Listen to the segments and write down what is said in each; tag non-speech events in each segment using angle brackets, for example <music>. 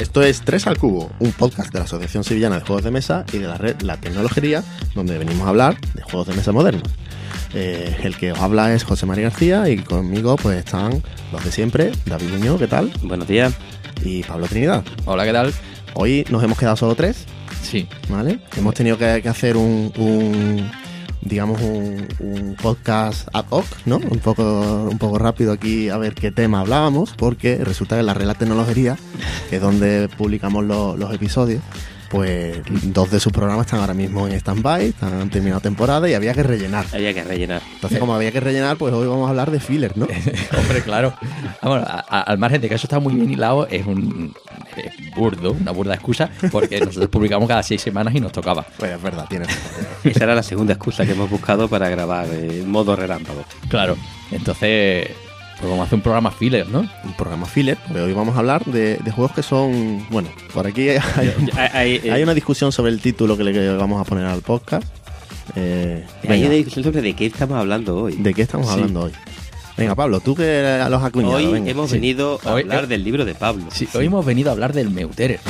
Esto es 3 al Cubo, un podcast de la Asociación Sevillana de Juegos de Mesa y de la red La Tecnología, donde venimos a hablar de juegos de mesa modernos. Eh, el que os habla es José María García y conmigo pues están los de siempre, David Muñoz, ¿qué tal? Buenos días. Y Pablo Trinidad. Hola, ¿qué tal? Hoy nos hemos quedado solo tres, Sí. ¿vale? Hemos tenido que, que hacer un, un, digamos, un, podcast ad hoc, ¿no? Un poco, un poco rápido aquí a ver qué tema hablábamos, porque resulta que la red La Tecnología, que es donde publicamos lo- los episodios, pues dos de sus programas están ahora mismo en stand-by, han terminado temporada y había que rellenar. Había que rellenar. Entonces, como había que rellenar, pues hoy vamos a hablar de filler, ¿no? <laughs> Hombre, claro. Vamos, a- a- al margen de que eso está muy bien hilado, es un es burdo, una burda excusa, porque nosotros publicamos cada seis semanas y nos tocaba. Pues es verdad, tienes razón. Esa era la segunda excusa que hemos buscado para grabar eh, en modo relámpago. Claro. Entonces, vamos a hacer un programa filler, ¿no? Un programa filler, porque hoy vamos a hablar de, de juegos que son, bueno, por aquí hay, Hay, hay, eh, Hay una discusión sobre el título que le vamos a poner al podcast. Eh, hay una discusión sobre de qué estamos hablando hoy. ¿De qué estamos Sí. hablando hoy? Venga, Pablo, tú que los has acuñado. Hoy venga. hemos Sí. venido a Hoy- hablar eh, del libro de Pablo. Sí, hoy hemos venido a hablar del Meuterer.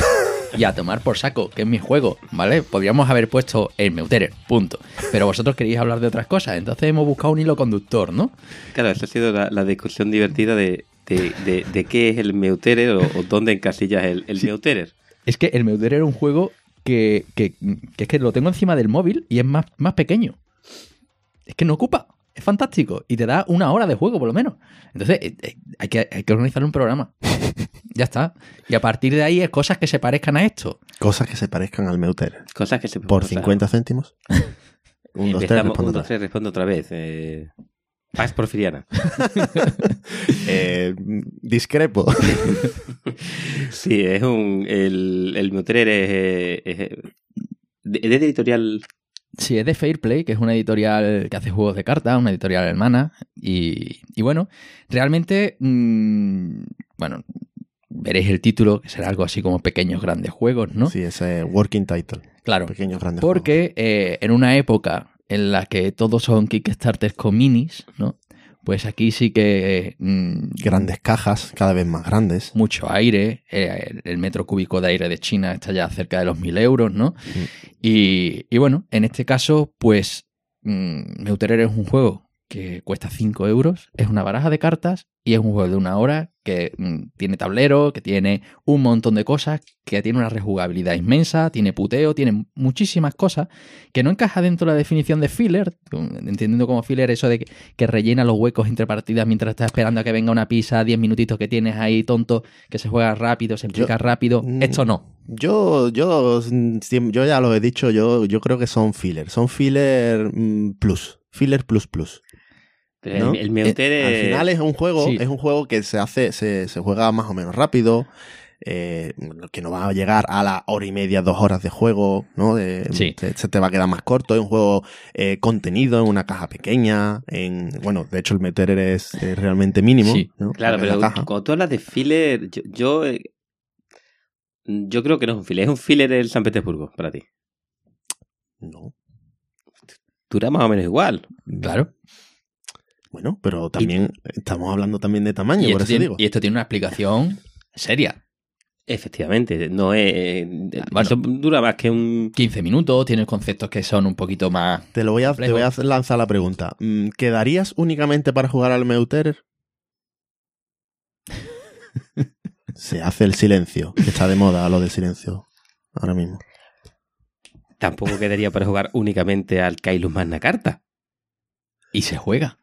Y a tomar por saco, que es mi juego, ¿vale? Podríamos haber puesto el Meuterer, punto. Pero vosotros queréis hablar de otras cosas, entonces hemos buscado un hilo conductor, ¿no? Claro, esa ha sido la, la discusión divertida de, de, de- de qué es el Meuterer o, o dónde encasillas el, el Meuterer. Es que el Meuterer es un juego que, que- que es que lo tengo encima del móvil y es más, más pequeño. Es que no ocupa. Es fantástico. Y te da una hora de juego, por lo menos. Entonces, eh, eh, hay, que, hay que organizar un programa. <laughs> ya está. Y a partir de ahí es cosas que se parezcan a esto. Cosas que se parezcan al Meuter. Cosas que se Por o sea, 50 céntimos. <laughs> Un, dos, tres, Empezamos, respondo un, dos, otra tres, respondo otra vez. Eh, Pax Porfiriana. <laughs> Eh, discrepo. Sí, es un. El, el Meuterer es. eh, es, eh, de, de editorial. Sí, es de Fairplay, que es una editorial que hace juegos de cartas, una editorial hermana. Y, y bueno, realmente, mm, bueno, veréis el título, que será algo así como Pequeños Grandes Juegos, ¿no? Sí, ese working title. Claro, Pequeños grandes porque eh, en una época en la que todos son Kickstarters con minis, ¿no? Pues aquí sí que mm. Grandes cajas, cada vez más grandes. mucho aire, eh, el metro cúbico de aire de China está ya cerca de los mil euros, ¿no? Y, y bueno, en este caso, pues mm, Meuterer es un juego que cuesta 5 euros, es una baraja de cartas y es un juego de una hora que mm, tiene tablero, que tiene un montón de cosas, que tiene una rejugabilidad inmensa, tiene puteo, tiene muchísimas cosas que no encaja dentro de la definición de filler, entendiendo como filler eso de que, que rellena los huecos entre partidas mientras estás esperando a que venga una pizza, 10 minutitos que tienes ahí tonto, que se juega rápido, se explica rápido. mm, Esto no. Yo, yo, yo ya lo he dicho, yo, yo creo que son filler. Son filler mm, plus. Filler plus plus. Pero ¿no? el, el Meuterer. Al final es un juego, Sí. es un juego que se hace, se, se juega más o menos rápido, eh, que no va a llegar a la hora y media, dos horas de juego, ¿no? De- Sí. se te va a quedar más corto, es un juego eh, contenido en una caja pequeña, en, bueno, de hecho el meter es, es realmente mínimo, Sí. ¿no? Claro, pero cuando tú hablas de filler, yo, yo, eh, yo creo que no es un filler, es un filler el San Petersburgo para ti. No. Dura más o menos igual. Claro. Bueno, pero también estamos hablando también de tamaño, por eso tiene, digo. y esto tiene una explicación seria. Efectivamente, no es. eh, Bueno. eso dura más que un. 15 minutos, tienes conceptos que son un poquito más... Te lo voy a, te complejo. voy a lanzar la pregunta. Mm, ¿Quedarías únicamente para jugar al Meuterer? <laughs> Se hace el silencio, está de moda lo del silencio ahora mismo. Tampoco quedaría para jugar únicamente al Kailus Magna Carta. Y se juega.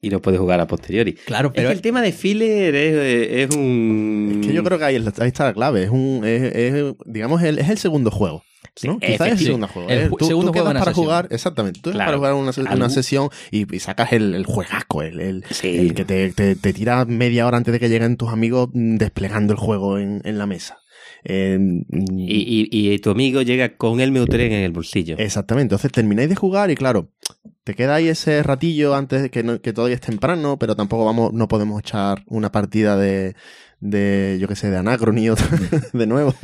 Y no puedes jugar a posteriori. Claro, Es pero que el tema de filler es, es un... Es que yo creo que ahí, ahí está la clave. Es un, es, es, digamos, el, es el segundo juego. ¿no? Sí, Quizás es el segundo juego. El ju- Tú, segundo tú juego quedas para sesión. jugar, exactamente. Tú quedas Claro. para jugar una, una Algún- sesión y, y sacas el, el juegaco, el, el, Sí. el que te, te, te tira media hora antes de que lleguen tus amigos mm, desplegando el juego en, en la mesa. Eh, mm, Y, y- y tu amigo llega con el Meuteren en el bolsillo. Exactamente, entonces termináis de jugar y claro, te queda ahí ese ratillo antes de que, no- que todavía es temprano, pero tampoco vamos, no podemos echar una partida de, de yo qué sé, de Anacrony <laughs> de nuevo.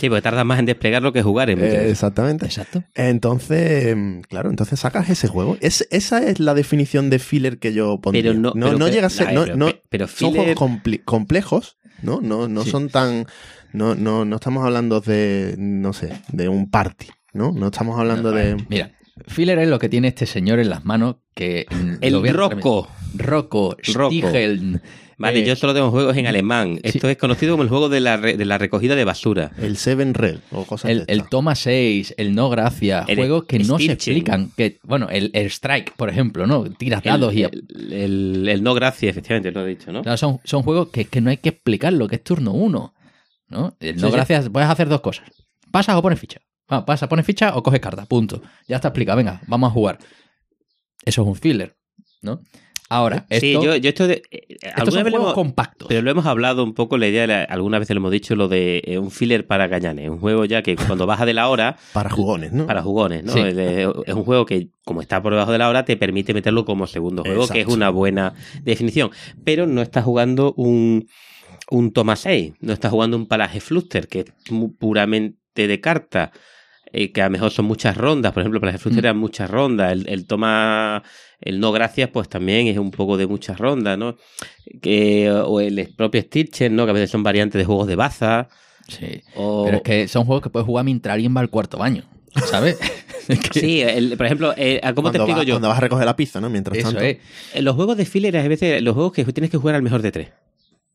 Sí, porque tarda más en desplegarlo que jugar en Eh, exactamente. Exacto. Entonces, mm, claro, entonces sacas ese juego. Es, esa es la definición de filler que yo pondría. Pero no- no, pero- no llega a ser, no, no- pero son filler- juegos complejos, ¿no? No, no Sí. son tan, no, no, no estamos hablando de, no sé, de un party, ¿no? No estamos hablando de... Mira, filler es lo que tiene este señor en las manos que... El a- Rocco. Rocco, Rocco. Stiegel. Vale, eh, yo solo tengo juegos en alemán. Esto es conocido como el juego de la, re- de la recogida de basura. El Seven Red o cosas El, de el. Toma 6, el No Gracia, El juegos que no se explican. Que, bueno, el, el Strike, por ejemplo, ¿no? Tiras dados el, y... el, el- el no gracia, efectivamente, lo he dicho, ¿no? Claro, son, son juegos que, que no hay que explicarlo, que es turno uno. ¿no? El no Sí, sí. gracias, puedes hacer dos cosas. Pasas o pones ficha. Ah, pasa, pones ficha o coges carta. Punto. Ya está explicado. Venga, vamos a jugar. Eso es un filler, ¿no? Ahora, esto, sí, yo, yo esto de... eh, estos alguna son vez juegos hemos- compactos. Pero lo hemos hablado un poco, la idea, la- algunas veces lo hemos dicho, lo de eh, un filler para gañanes. Un juego ya que <laughs> cuando baja de la hora, Para jugones, ¿no? para jugones, ¿no? Sí. Es, de- es un juego que, como está por debajo de la hora, te permite meterlo como segundo juego, que es una buena definición. Pero no estás jugando un, un Toma 6, no estás jugando un Palaje Fluster, que es puramente de carta. Eh, que a lo mejor son muchas rondas, por ejemplo, Palaje Fluster Mm. eran muchas rondas, el, el Toma, el No Gracias, pues también es un poco de muchas rondas, ¿no? Que, o el propio Stitcher, ¿no? Que a veces son variantes de juegos de baza. Sí. O... Pero es que son juegos que puedes jugar mientras alguien va al cuarto baño. ¿Sabes? <laughs> <laughs> Sí, el- por ejemplo, eh, ¿cómo te explico vas, yo? cuando vas a recoger la pizza, ¿no? Mientras Eso tanto. es. Los juegos de filler, a veces, los juegos que tienes que jugar al mejor de tres.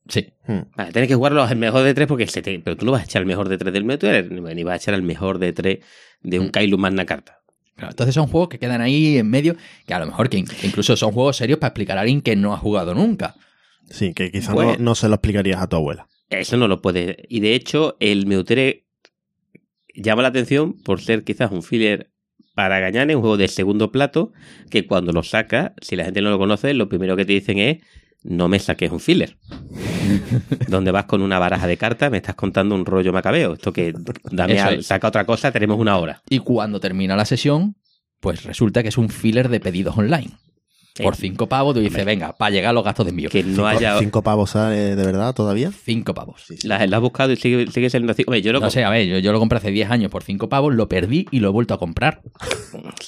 Sí. Hmm. Vale, tienes que jugarlos al mejor de tres porque se te- pero tú no vas a echar el mejor de tres del Meteor, ni vas a echar el mejor de tres de un Mm. Kailu Magna Carta. Claro, entonces son juegos que quedan ahí en medio, que a lo mejor que incluso son juegos serios para explicar a alguien que no ha jugado nunca. Sí, que quizás Pues- no, no se lo explicarías a tu abuela. Eso no lo puedes. Y de hecho, el Meutere llama la atención por ser quizás un filler para Gañanes, un juego de segundo plato, que cuando lo sacas, si la gente no lo conoce, lo primero que te dicen es no me saques un filler. <laughs> Donde vas con una baraja de cartas, me estás contando un rollo macabeo. Esto que dame es. saca otra cosa, tenemos una hora. Y cuando termina la sesión, pues resulta que es un filler de pedidos online. Por cinco pavos, tú dices, venga, para llegar a los gastos de envío. Que no cinco, haya. cinco pavos sale de verdad todavía. Cinco pavos. Sí, sí. La, la has buscado y sigue, sigue siendo así. Hombre, yo lo. No sé, a ver, yo, yo lo compré hace 10 años por cinco pavos, lo perdí y lo he vuelto a comprar. <laughs>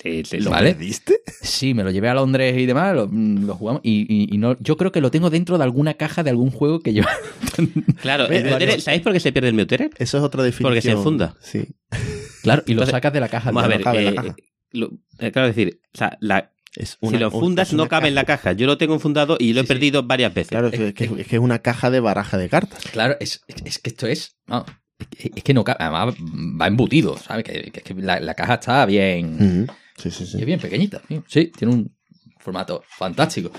Sí, sí, ¿Lo vale? ¿Perdiste? Sí, me lo llevé a Londres y demás, lo, mm, lo jugamos y, y- y no, yo creo que lo tengo dentro de alguna caja de algún juego que yo... <laughs> Claro, el Meutere- ¿sabéis por qué se pierde el Meutere? Eso es otra definición. Porque se enfunda. Sí. claro, y lo Entonces, sacas de la caja. Vamos a de- ver, eh, caja. lo- eh, claro, es decir, o sea, la, Es si lo es una no cabe en la caja. Yo lo tengo enfundado y lo he sí. perdido varias veces. Claro, es que, es que- es que es una caja de baraja de cartas. Claro, es, que esto es... no, es, es que no cabe, además va embutido, ¿sabes? Que, que- que la, la caja está bien... Ujú. Sí, sí, Y sí. es bien pequeñita. sí. Tiene un formato fantástico.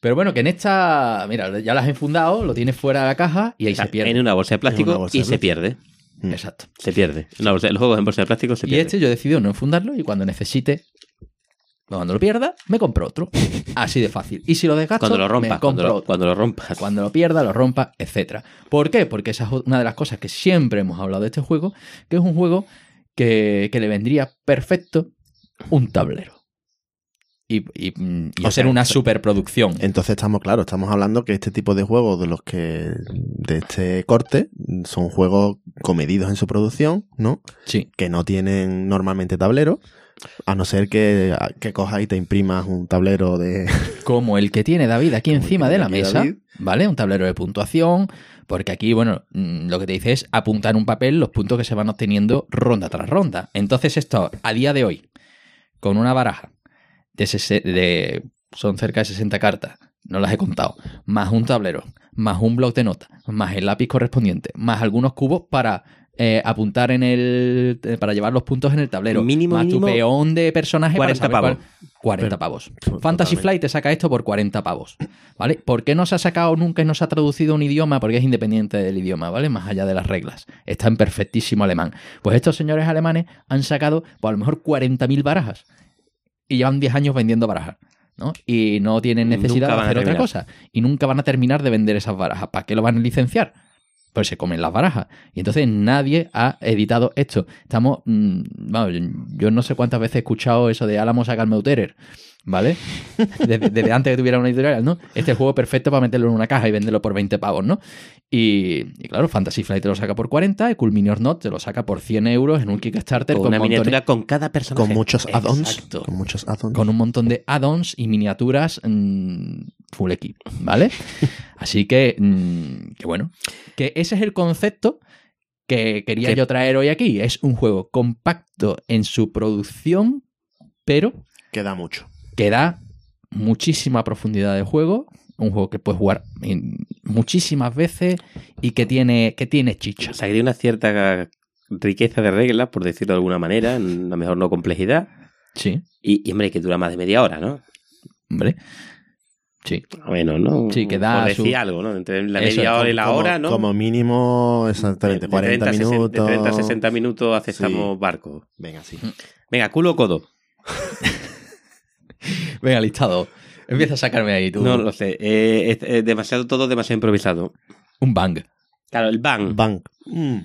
Pero bueno, que en esta, mira, ya la has enfundado, lo tienes fuera de la caja y ahí se pierde. En una bolsa de plástico En una bolsa y de se pierde. Mm. Exacto. Se pierde. Una bolsa- los juegos en bolsa de plástico se Y pierden. este yo he decidido no enfundarlo y cuando necesite, cuando lo pierda, me compro otro. Así de fácil. Y si lo desgasto, cuando lo me rompas, cuando compro lo, otro. cuando lo rompas. Cuando lo pierda, lo rompa, etcétera. ¿Por qué? Porque esa es una de las cosas que siempre hemos hablado de este juego, que es un juego que, que le vendría perfecto un tablero. Y, y, mm, y O hacer sea, una superproducción. Entonces estamos, claro, estamos hablando que este tipo de juegos de los que, de este corte, son juegos comedidos en su producción, ¿no? Sí. Que no tienen normalmente tablero, a no ser que, que cojas y te imprimas un tablero de... <laughs> como el que tiene David aquí Como encima de la mesa, David. ¿vale? Un tablero de puntuación, porque aquí, bueno, mm, lo que te dice es apuntar en un papel los puntos que se van obteniendo ronda tras ronda. Entonces esto, a día de hoy, con una baraja de, de son cerca de 60 cartas, no las he contado, más un tablero, más un bloc de notas, más el lápiz correspondiente, más algunos cubos para eh, apuntar en el eh, para llevar los puntos en el tablero. Mínimo, más mínimo, tu peón de personaje 40 para pavos. cuál- 40 Pero- pavos. Totalmente. Fantasy Flight te saca esto por 40 pavos. ¿Vale? ¿Por qué no se ha sacado nunca y no se ha traducido a un idioma? Porque es independiente del idioma, ¿vale? Más allá de las reglas. Está en perfectísimo alemán. Pues estos señores alemanes han sacado, pues a lo mejor 40.000 barajas. Y llevan 10 años vendiendo barajas. ¿no? Y no tienen necesidad de hacer otra cosa. Y nunca van a terminar de vender esas barajas. ¿Para qué lo van a licenciar? Pues se comen las barajas. Y entonces nadie ha editado esto. Estamos. mm, yo no sé cuántas veces he escuchado eso de Álamo saca. ¿Vale? <laughs> Desde, desde antes que tuviera una editorial, ¿no? Este es el juego perfecto para meterlo en una caja y venderlo por 20 pavos, ¿no? Y, y claro, Fantasy Flight te lo saca por 40 y Cool Mini or Not te lo saca por 100 euros en un Kickstarter Con con, una montones- miniatura con cada personaje. Con muchos add-ons. Con muchos add-ons. con un montón de add-ons y miniaturas mm, full equip, ¿vale? <laughs> Así que, mm, que bueno, que ese es el concepto que quería Que- yo traer hoy aquí. Es un juego compacto en su producción, pero Queda mucho. Que da muchísima profundidad de juego. Un juego que puedes jugar en- muchísimas veces y que tiene, que tiene chicha. O sea, que tiene una cierta riqueza de reglas, por decirlo de alguna manera, a lo mejor no complejidad. Sí, Y, y, hombre, que dura más de media hora, ¿no? hombre. Sí. Bueno, ¿no? Sí, que da Por decir su- algo, ¿no? Entre la Eso, media hora y la como, hora, ¿no? Como mínimo, exactamente, De- de 40 30 a 60 minutos. De 30 a 60 minutos aceptamos Sí. barco. Venga, sí. Venga, culo o codo. <laughs> <laughs> Venga, listado. Empieza a sacarme ahí tú. No lo sé. Eh, es, es demasiado todo, demasiado improvisado. Un bang. Claro, el bang. Bank. Mm.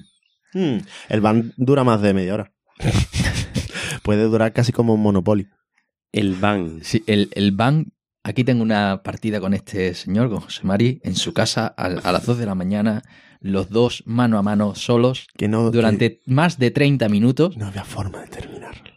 Mm. El ban dura más de media hora. <laughs> Puede durar casi como un Monopoly. El bang. Sí, el, el Bang. Aquí tengo una partida con este señor, con José Mari, en su casa a, a las 2 de la mañana, los dos mano a mano solos, Que no, durante más de 30 minutos, no había forma de terminarlo.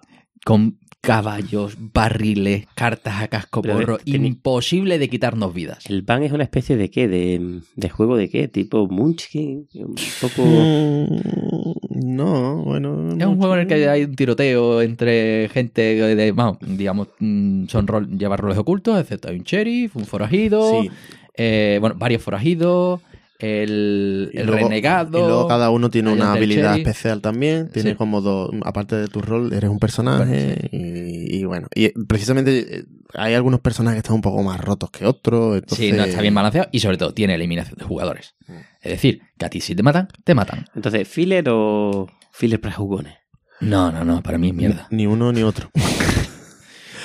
con caballos, barriles, cartas a casco Pero porro. Imposible de quitarnos vidas. ¿El bang es una especie de qué? ¿De, de juego de qué? ¿Tipo Munchkin? Un poco... Mm, no, bueno. Es un juego en el que hay un tiroteo entre gente de, vamos, digamos, mm, son rol, lleva roles ocultos, excepto hay un sheriff, un forajido, Sí. eh, bueno, varios forajidos, el, Y el luego- renegado. Y luego cada uno tiene una habilidad especial también. Tiene Sí. como dos, aparte de tu rol, eres un personaje. y, y bueno, y precisamente eh, hay algunos personajes que están un poco más rotos que otros. Entonces, Sí, no está bien balanceado y sobre todo tiene eliminación de jugadores. Mm. Es decir, que a ti si te matan, te matan. Entonces, ¿filler o filler para jugones? No, no, no, para mí es mierda. Ni uno ni otro. <laughs>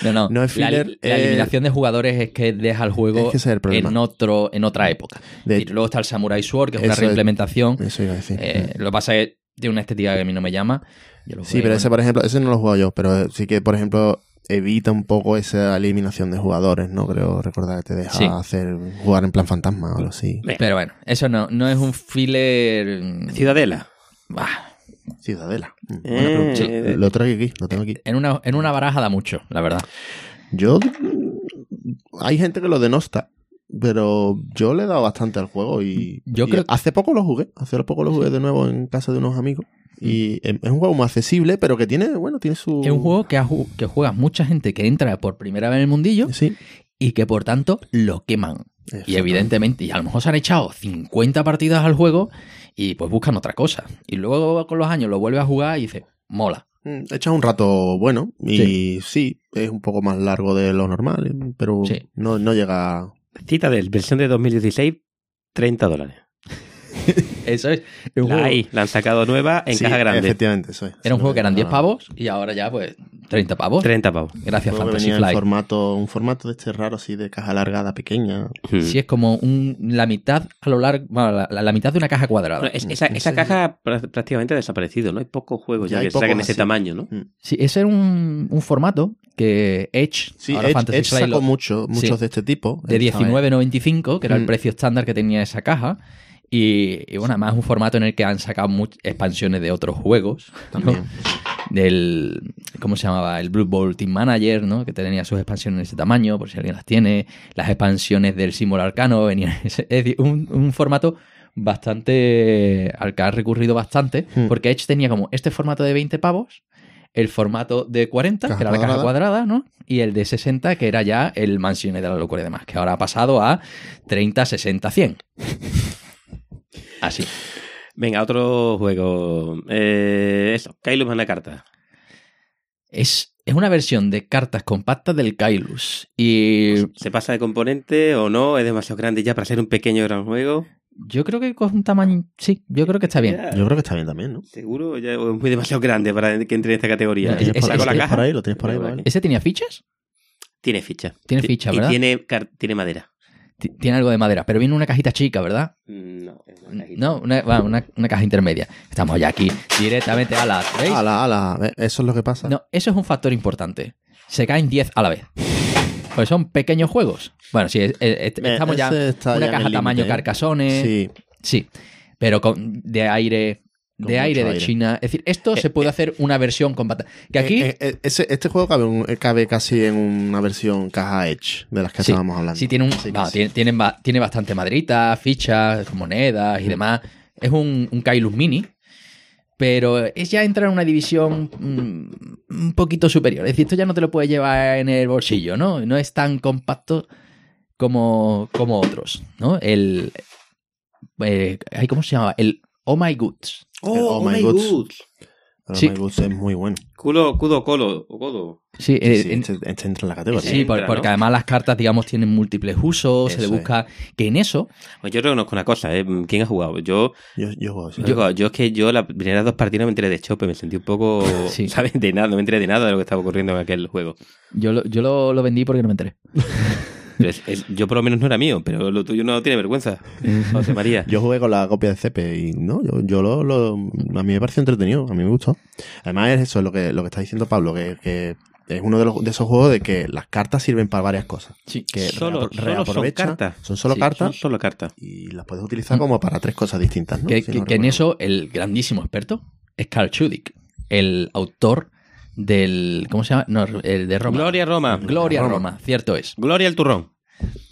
No, no. No es la, filler, la eh, eliminación de jugadores es que deja el juego Es que ese es el problema. en otro, en otra época. De- y luego está el Samurai Sword, que es una es- reimplementación. Eso iba a decir. Eh, lo que pasa es que tiene una estética que a mí no me llama. Yo lo Sí, pero ese, por ejemplo, ese no lo he jugado yo, pero sí que, por ejemplo, evita un poco esa eliminación de jugadores, ¿no? Creo recordar que te deja Sí. hacer jugar en plan fantasma o algo así. Pero bueno, eso no, no es un filler. mm, Ciudadela. bah, Ciudadela. Mm, Eh, sí. Lo traigo aquí, lo tengo aquí. en, una, en una baraja da mucho, la verdad. Yo. Hay gente que lo denosta, pero yo le he dado bastante al juego y. Yo y creo- Hace poco lo jugué, hace poco lo jugué de nuevo en casa de unos amigos. Y es es un juego muy accesible, pero que tiene, bueno, tiene su. Es un juego que, que juega mucha gente que entra por primera vez en el mundillo Sí. y que por tanto lo queman. Y evidentemente, y a lo mejor se han echado 50 partidas al juego y pues buscan otra cosa. Y luego con los años lo vuelve a jugar y dice, mola. Mm, Echas un rato bueno y sí. es un poco más largo de lo normal, pero Sí. no, no llega. Citadel, versión de 2016, 30 dólares. <laughs> Eso es. es un La juego- hay, la han sacado nueva en Sí, caja grande. Efectivamente, eso es. era un juego que eran no- 10 pavos y ahora ya pues 30 pavos. 30 pavos. Gracias Fantasy venía en Flight. formato, un formato de este raro así de caja alargada pequeña. Hmm. Sí, es como un, la mitad a lo largo, bueno, la, la- la mitad de una caja cuadrada. Bueno, es- esa, No esa caja prá- prácticamente ha desaparecido, ¿no? Hay pocos juegos ya, que saquen ese tamaño, ¿no? Sí, ese era un, un formato que Edge, Sí, ahora Edge, Fantasy Edge Flight sacó lo- mucho, muchos Sí. de este tipo. de Esta vez. 19.95, que era el Mm. precio estándar que tenía esa caja. Y, y bueno, además es un formato en el que han sacado expansiones de otros juegos. ¿no? También. Del, ¿cómo se llamaba? El Blue Bowl Team Manager, ¿no? Que tenía sus expansiones de ese tamaño, por si alguien las tiene. Las expansiones del símbolo arcano venían. Es decir, un, un formato bastante. al que ha recurrido bastante. Hmm. Porque Edge tenía como este formato de 20 pavos. El formato de 40, Caja que era la caja cuadrada. cuadrada, ¿no? Y el de 60, que era ya el Mansiones de la Locura y demás, que ahora ha pasado a 30, 60, 100. Así. Venga, otro juego. Eh, eso, Kailus una carta. Es, es una versión de cartas compactas del Kailus. Y ¿Se pasa de componente o no? ¿Es demasiado grande ya para ser un pequeño gran juego? yo creo que con un tamaño... Sí, yo creo que está bien. Yo creo que está bien también, ¿no? Seguro, ya es muy demasiado grande para que entre en esta categoría. No, es- es- Saco es- la es caja. por ahí, lo tienes por ahí, Vale, vale. ¿Ese tenía fichas? Tiene ficha. Tiene Ti- ficha, y ¿verdad? tiene, car- tiene madera. Ti- Tiene algo de madera, pero viene una cajita chica, ¿verdad? No, es una cajita. No, una, una- una caja intermedia. Estamos ya aquí directamente a la... ¿Veis? Ala, ala, ¿ves? eso es lo que pasa. No, eso es un factor importante. Se caen 10 a la vez. Pues son pequeños juegos. Bueno, sí, es- es- Eh, estamos ya... Una ya caja tamaño ¿eh? carcasones. Sí, Sí, pero con, de aire... Con De aire de aire. China. Es decir, esto Eh, se puede hacer una versión compacta. Que aquí... Eh, eh, ese- este juego cabe, un- cabe casi en una versión caja Edge de las que Sí, estábamos hablando. Sí, tiene, un, que sí. tiene, tiene ba- tiene bastante madrita, fichas, monedas y demás. Es un, un Kailus Mini, pero es ya entrar en una división mm, un poquito superior. Es decir, esto ya no te lo puedes llevar en el bolsillo, ¿no? No es tan compacto como, como otros, ¿no? El... eh, ay, ¿Cómo se llama? El Oh My Goods. Oh, my goods. Pero Sí. My Goods es muy bueno. Culo, cudo, colo, o codo. Sí, Sí, eh, sí, en- este, este entra en la categoría. sí, entra, por- porque ¿no? además las cartas, digamos, tienen múltiples usos, se le es. busca que en eso Pues yo reconozco una cosa, ¿eh? ¿Quién ha jugado? Yo, Yo, yo juego así. yo, yo es que yo las primeras dos partidas me enteré de Chope, me sentí un poco, <laughs> Sí. ¿sabes? De nada, no me enteré de nada de lo que estaba ocurriendo en aquel juego. yo, lo, yo lo, lo vendí porque no me enteré. <laughs> Es- es- yo por lo menos no era mío, pero lo tuyo no tiene vergüenza. José María. <laughs> Yo jugué con la copia de CP y no, yo, yo lo, lo- a mí me pareció entretenido, a mí me gustó. Además es eso, lo que, lo que está diciendo Pablo, que, que es uno de, los, de esos juegos de que las cartas sirven para varias cosas. Sí, Que Solo- son cartas. Son solo Sí, Son cartas solo cartas. y las puedes utilizar como para tres cosas distintas, ¿no? que, Si que- no que en eso el grandísimo experto es Carl Chudik, el autor del. ¿Cómo se llama? No, el de Roma. Gloria Roma. Gloria Roma. Roma, cierto es. Gloria al turrón.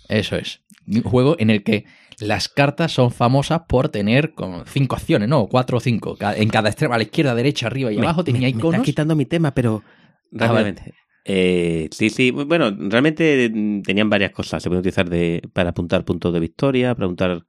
Eso es. Un juego en el que las cartas son famosas por tener como cinco acciones, ¿no? Cuatro o cinco. En cada extremo, a la izquierda, derecha, arriba y abajo tenía me, iconos. estás quitando mi tema, pero Ah, rápidamente. Eh, sí, sí. Bueno, realmente mm, tenían varias cosas. Se pueden utilizar de, para apuntar puntos de victoria, para apuntar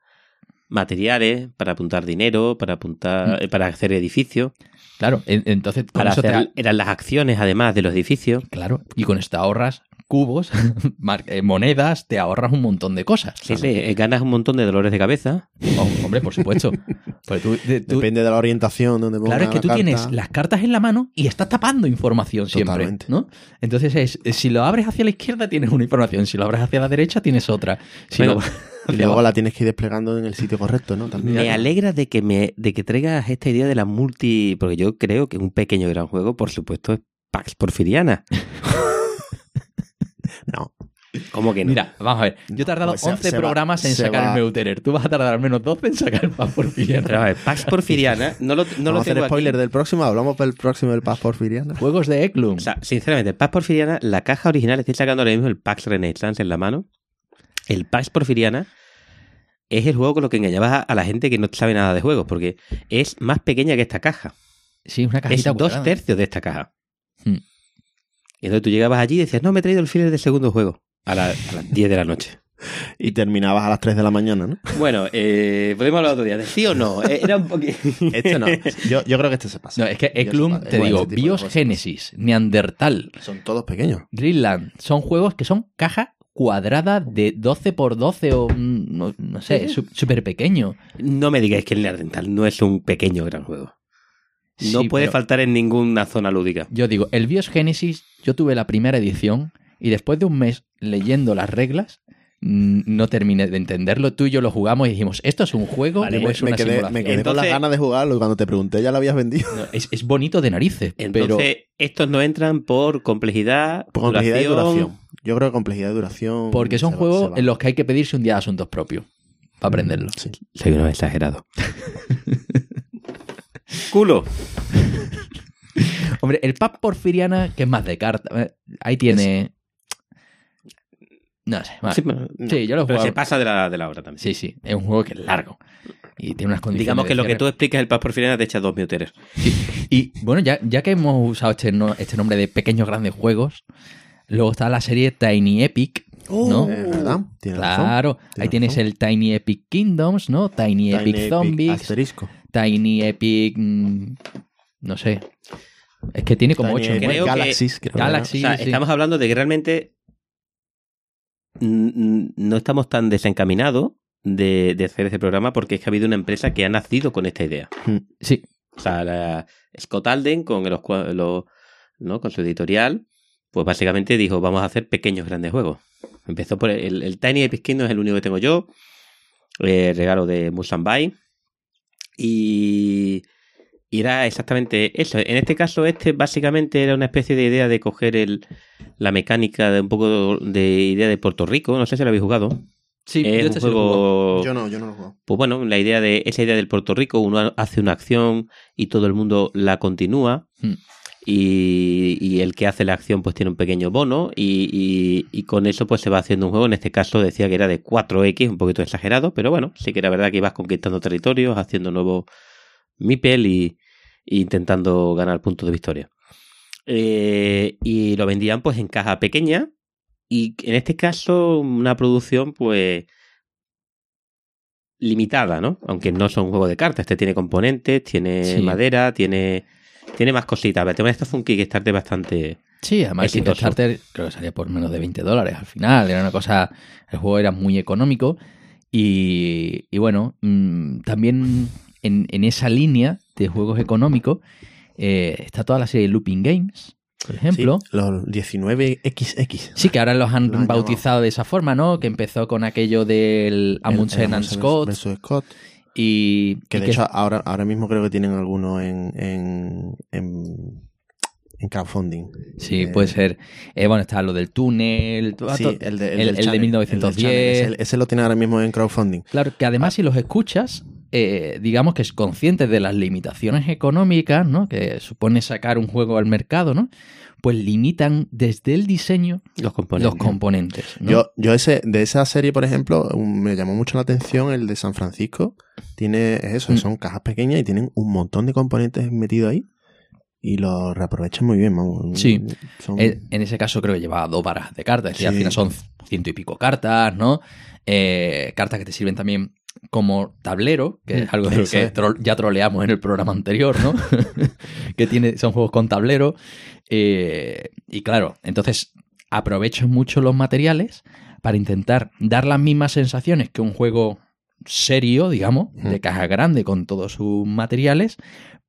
materiales, para apuntar dinero, para apuntar, eh, para hacer edificios, Claro, en- entonces para te hacer ha- eran las acciones además de los edificios. Claro, y con esto ahorras cubos, <laughs> eh, monedas, te ahorras un montón de cosas. Sí, sí, eh, ganas un montón de dolores de cabeza. Oh, hombre, por supuesto. <laughs> Pues tú- de- tú- Depende de la orientación donde ponga claro, es que la tú carta. tienes las cartas en la mano y estás tapando información siempre, Totalmente. ¿no? Entonces es, si lo abres hacia la izquierda tienes una información, si lo abres hacia la derecha tienes otra. Si Bueno, lo- <laughs> Y luego la tienes que ir desplegando en el sitio correcto, ¿no? También. Me alegra de que me de que traigas esta idea de la multi, porque yo creo que un pequeño gran juego, por supuesto, es Pax Porfiriana. <laughs> No. ¿Cómo que no? Mira, vamos a ver. Yo he tardado pues se- 11 se va- programas en se sacar va- el Meuterer. Tú vas a tardar al menos 12 en sacar el Pan por Pero a ver, Pax Porfiriana, no lo, no Vamos lo a hacer tengo spoiler aquí. del próximo, hablamos del próximo del Paz Porfiriana. Juegos de Eklum. O sea, sinceramente, Pax Porfiriana, la caja original, estoy sacando ahora mismo el Pax Renaissance en la mano. El Pax Porfiriana es el juego con lo que engañabas a, a la gente que no sabe nada de juegos, porque es más pequeña que esta caja. sí, una Es cajita dos cuadrada. tercios de esta caja. Hmm. Y entonces tú llegabas allí y decías, no, me he traído el filler del segundo juego. A, la- a las 10 de la noche. Y terminabas a las 3 de la mañana, ¿no? Bueno, eh, podemos hablar otro día. ¿De sí o no? Eh, Era un poquito... <laughs> Este no. Yo, yo creo que este se pasa. No, es que Eklum, te Bueno, digo, de Bios. Genesis, Neandertal, Son todos pequeños. Greenland, son juegos que son caja cuadrada de 12 por 12 o mm, no, no sé, súper pequeño. No me digáis que el Neandertal no es un pequeño gran juego. No Sí, puede faltar en ninguna zona lúdica. Yo digo, el Bios Genesis, yo tuve la primera edición y después de un mes leyendo las reglas, no terminé de entenderlo. Tú y yo lo jugamos y dijimos, ¿esto es un juego Vale, o me, es me una quedé, simulación? me quedé con las ganas de jugarlo cuando te pregunté ya lo habías vendido. No, es, es bonito de narices, pero Entonces, estos no entran por complejidad, Por complejidad y duración. Yo creo que complejidad y duración. porque son va- juegos en los que hay que pedirse un día de asuntos propios para aprenderlo. Sí. Soy un exagerado. Culo. Hombre, el Pap Porfiriana, que es más de carta, eh, ahí tiene... No sé, vale. Sí, yo lo he pero se pasa de la, de la hora también. Sí, sí, es un juego que es largo y tiene unas condiciones. Digamos de que lo que tú explicas el Paz Porfiriana te echa dos minuteres. Y bueno, ya, ya que hemos usado este, no- este nombre de pequeños grandes juegos, luego está la serie Tiny Epic, ¿no? Es verdad. Tienes razón. Claro, ahí Tienes razón. el Tiny Epic Kingdoms, ¿no? Tiny, Tiny Epic Zombies, Asterisco. Tiny Epic, mm, no sé. Es que tiene como Tiny ocho. Epic, Creo que- Galaxies, creo que o sea, sí. estamos hablando de que realmente no estamos tan desencaminados de, de hacer ese programa porque es que ha habido una empresa que ha nacido con esta idea. Sí, O sea, la- Scott Alden con los- ¿no? con su editorial, pues básicamente dijo, vamos a hacer pequeños grandes juegos. Empezó por el, el Tiny Epic Kingdom es el único que tengo yo, eh, regalo de Musanbai. Y, y era exactamente eso. En este caso, este básicamente era una especie de idea de coger el, la mecánica de un poco de idea de Puerto Rico. No sé si lo habéis jugado. sí, yo es un este sí lo juego. juego Yo no, yo no lo juego. pues bueno, la idea de esa idea del Puerto Rico, uno hace una acción y todo el mundo la continúa. Hmm. Y, y el que hace la acción pues tiene un pequeño bono y, y- y con eso pues se va haciendo un juego. En este caso decía que era de 4X, un poquito exagerado, pero bueno, sí que era verdad que ibas conquistando territorios, haciendo nuevos Mipel y, intentando ganar puntos de victoria. Eh, y lo vendían pues en caja pequeña y en este caso una producción pues limitada, ¿no? Aunque no son juegos de cartas, este tiene componentes, tiene Sí. madera, tiene tiene más cositas. El tema de esto fue un Kickstarter bastante Sí, además el Exitoso. Kickstarter creo que salía por menos de 20 dólares al final. Era una cosa. El juego era muy económico. Y, y bueno, mm, también en, en esa línea de juegos económicos eh, está toda la serie de Looping Games, por ejemplo. Sí, los 19XX. Sí, que ahora los han bautizado de esa forma, ¿no? Que empezó con aquello del Amundsen El- el and Amundsen Scott. Scott. Y, Que y de hecho ahora, ahora mismo creo que tienen algunos en, en, en, en crowdfunding. Sí, Eh, puede ser. Eh, bueno, está lo del túnel. todo- Sí, el de, el- del el de Channel, 1910. el del Channel, ese, ese lo tiene ahora mismo en crowdfunding. Claro, que además si los escuchas, eh, digamos que es consciente de las limitaciones económicas, ¿no? Que supone sacar un juego al mercado, ¿no? Pues limitan desde el diseño los componentes. los componentes. ¿no? Yo, yo ese, de esa serie, por ejemplo, un- me llamó mucho la atención el de San Francisco. Tiene es eso, Mm. son cajas pequeñas y tienen un montón de componentes metidos ahí. Y lo reaprovechan muy bien. vamos. Sí. Son- Eh, en ese caso creo que llevaba dos barajas de cartas, es decir, al final son ciento y pico cartas, ¿no? Eh, cartas que te sirven también como tablero, que es algo de que tro- ya troleamos en el programa anterior, ¿no? <laughs> que tiene, son juegos con tablero. Eh, y claro, entonces aprovecho mucho los materiales para intentar dar las mismas sensaciones que un juego serio, digamos, de caja grande con todos sus materiales,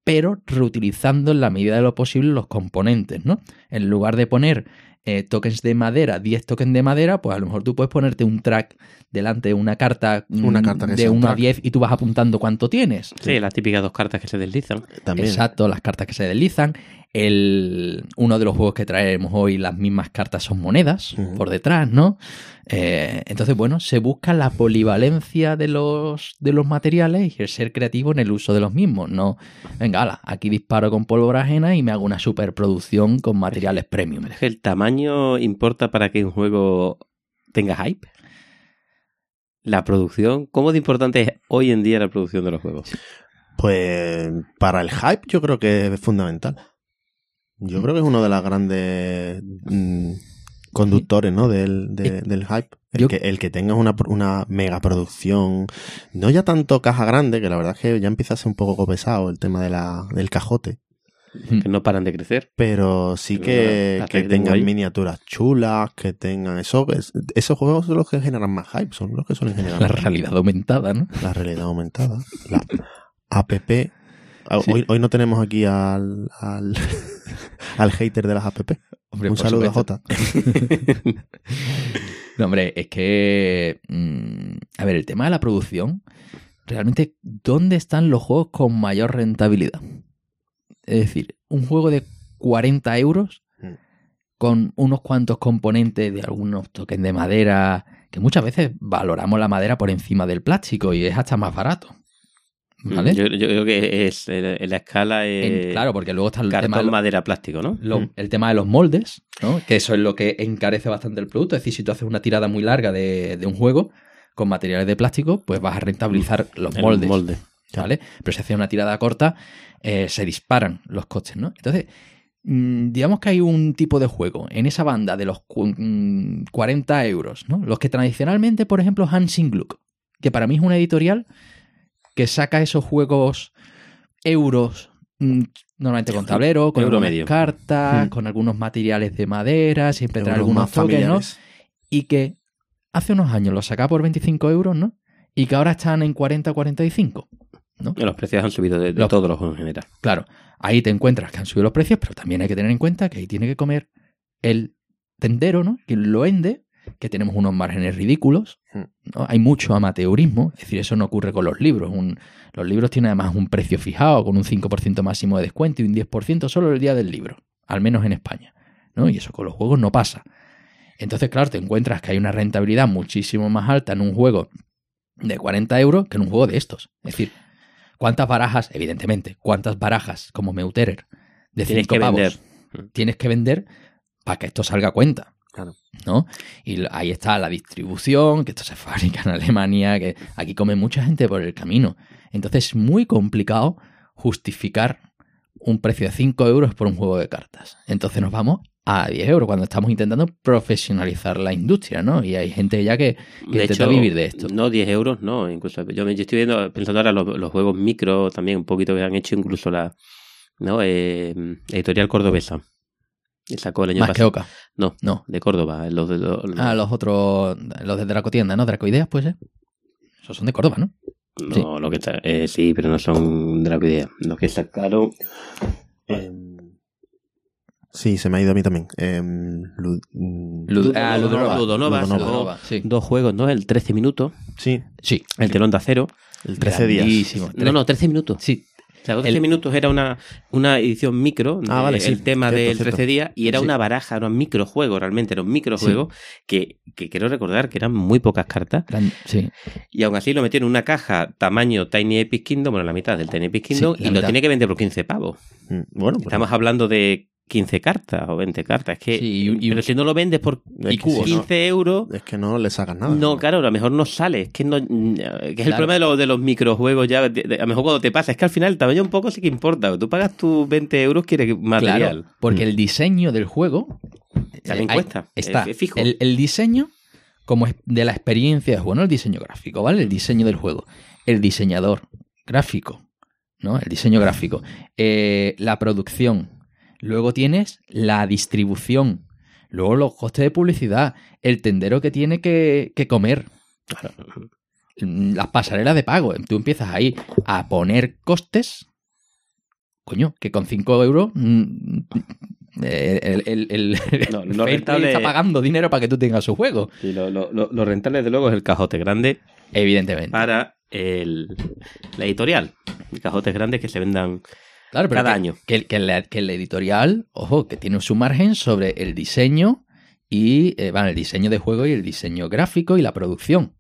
pero reutilizando en la medida de lo posible los componentes, ¿no? En lugar de poner eh, tokens de madera, 10 tokens de madera, pues a lo mejor tú puedes ponerte un track delante de una carta, Una mm, carta que de sea un 1 a track. 10 y tú vas apuntando cuánto tienes. Sí, las típicas dos cartas que se deslizan. también. Exacto, las cartas que se deslizan. El, uno de los juegos que traemos hoy, las mismas cartas son monedas por detrás, ¿no? Eh, entonces, bueno, se busca la polivalencia de los, de los materiales y el ser creativo en el uso de los mismos. No, venga, ala, aquí disparo con pólvora ajena y me hago una superproducción con materiales premium. ¿Es que el tamaño importa para que un juego tenga hype? La producción, ¿cómo de importante es hoy en día la producción de los juegos? Pues para el hype yo creo que es fundamental. Yo creo que es uno de los grandes mm, conductores ¿no? del, de- del hype. El, Yo- que, el que tengas una, una mega producción, no ya tanto caja grande, que la verdad es que ya empieza a ser un poco pesado el tema de la, del cajote, Que no paran de crecer. pero sí Pero que, que tengan miniaturas chulas, que tengan eso. es- esos juegos son los que generan más hype, son los que suelen generar La más hype. realidad aumentada, ¿no? La realidad aumentada. La APP. Ah, Sí. Hoy, hoy no tenemos aquí al, al, <laughs> al hater de las APP. Hombre, Un saludo supuesto. a Jota. <laughs> No, hombre, es que. mm, a ver, el tema de la producción. Realmente, ¿dónde están los juegos con mayor rentabilidad? Es decir, un juego de 40 euros Mm. con unos cuantos componentes de algunos tokens de madera, que muchas veces valoramos la madera por encima del plástico y es hasta más barato. ¿Vale? Yo, yo creo que es eh, la escala En- eh, claro, porque luego está el tema, cartón, de lo- madera, plástico, ¿no? lo- Mm. el tema de los moldes, ¿no? que eso es lo que encarece bastante el producto. Es decir, si tú haces una tirada muy larga de, de un juego con materiales de plástico, pues vas a rentabilizar los El moldes. molde. ¿vale? Pero si haces una tirada corta, eh, se disparan los costes, ¿no? Entonces, mm, digamos que hay un tipo de juego en esa banda de los cu- mm, 40 euros, ¿no? Los que tradicionalmente, por ejemplo, Hansing Gluck, que para mí es una editorial que saca esos juegos euros, mm, normalmente con tablero, con Euro algunas medio. cartas, Hmm. con algunos materiales de madera, siempre trae algunos más toques, ¿no? Y que hace unos años lo sacaba por 25 euros, ¿no? Y que ahora están en 40 45. Los precios han subido de, de Los- todos los juegos en general. Claro, ahí te encuentras que han subido los precios, pero también hay que tener en cuenta que ahí tiene que comer el tendero, ¿no? Quien lo vende, que tenemos unos márgenes ridículos. Hmm. ¿no? Hay mucho amateurismo, es decir, eso no ocurre con los libros. Un- los libros tienen además un precio fijado, con un 5% máximo de descuento y un 10% solo el día del libro, al menos en España. ¿no? Y eso con los juegos no pasa. Entonces, claro, te encuentras que hay una rentabilidad muchísimo más alta en un juego de 40 euros que en un juego de estos. Es decir, ¿cuántas barajas, evidentemente, cuántas barajas como Meuterer de Tienes 5 que pavos vender. tienes que vender para que esto salga a cuenta? Claro. ¿no? Y ahí está la distribución, que esto se <laughs> fabrica en Alemania, que aquí come mucha gente por el camino. Entonces es muy complicado justificar un precio de 5 euros por un juego de cartas. Entonces nos vamos a 10 euros cuando estamos intentando profesionalizar la industria, ¿no? Y hay gente ya que, que De intenta hecho, vivir de esto. No 10 euros, no. Incluso yo, me- yo estoy viendo, pensando ahora los, los juegos micro también, un poquito que han hecho incluso la ¿no? Eh, editorial cordobesa. Y sacó el año Más que pasado. Oca. No, No. de Córdoba. Los de, los- Ah, los otros, los de Dracotienda, ¿no? Dracoideas, pues, ¿eh? Esos son de Córdoba, ¿no? No, Sí. lo que está, eh, sí, pero no son de la idea. Los que sacaron. Em, sí, se me ha ido a mí también. Em, Lu- mm, Lud- ah, Ludonova. Ludonova Ludonova. sí. dos juegos, ¿no? El 13 minutos, sí, Sí. el telón de acero. el 13 días. No, no, 13 minutos. Sí. Sea, 13 El- minutos era una, una edición micro, Ah, vale, sí. el tema Cierto, del cierto. 13 días, y era Sí. una baraja, era un microjuego, realmente era un microjuego, que, que quiero recordar que eran muy pocas cartas, Gran- sí. y aún así lo metieron en una caja tamaño Tiny Epic Kingdom, bueno, la mitad del Tiny Epic Kingdom, y lo tiene que vender por 15 pavos. Mm, Bueno, pues Estamos hablando de 15 cartas o 20 cartas, es que, Sí, y- y- pero si no lo vendes por es y que cubos, si no- 15 euros... es que no le sacas nada. No, claro, a lo mejor no sale. Es que no. Que es el problema de los, de los microjuegos ya. de- de- a lo mejor cuando te pasa, es que al final el tamaño un poco sí que importa. Tú pagas tus 20 euros, quieres material. Claro, porque Mm. el diseño del juego También eh, hay- cuesta. Está Es- es fijo. El, el diseño como es de la experiencia de juego, no el diseño gráfico, ¿vale? El diseño del juego. El diseñador gráfico, ¿no? El diseño gráfico. Eh, la producción. Luego tienes la distribución. Luego los costes de publicidad. El tendero que tiene que, que comer. Mm, Las pasarelas de pago. Tú empiezas ahí a poner costes. Coño, que con 5 euros. mm, eh, El, el, el- No, el lo Fairplay rentable- está pagando dinero para que tú tengas su juego. Sí, lo, lo- lo- rentable, desde luego, es el cajote grande Evidentemente. para el, la editorial. Cajotes grandes que se vendan Claro, pero cada que, año. Que, que la, que la editorial, ojo, que tiene su margen sobre el diseño y eh, bueno, el diseño de juego y el diseño gráfico y la producción.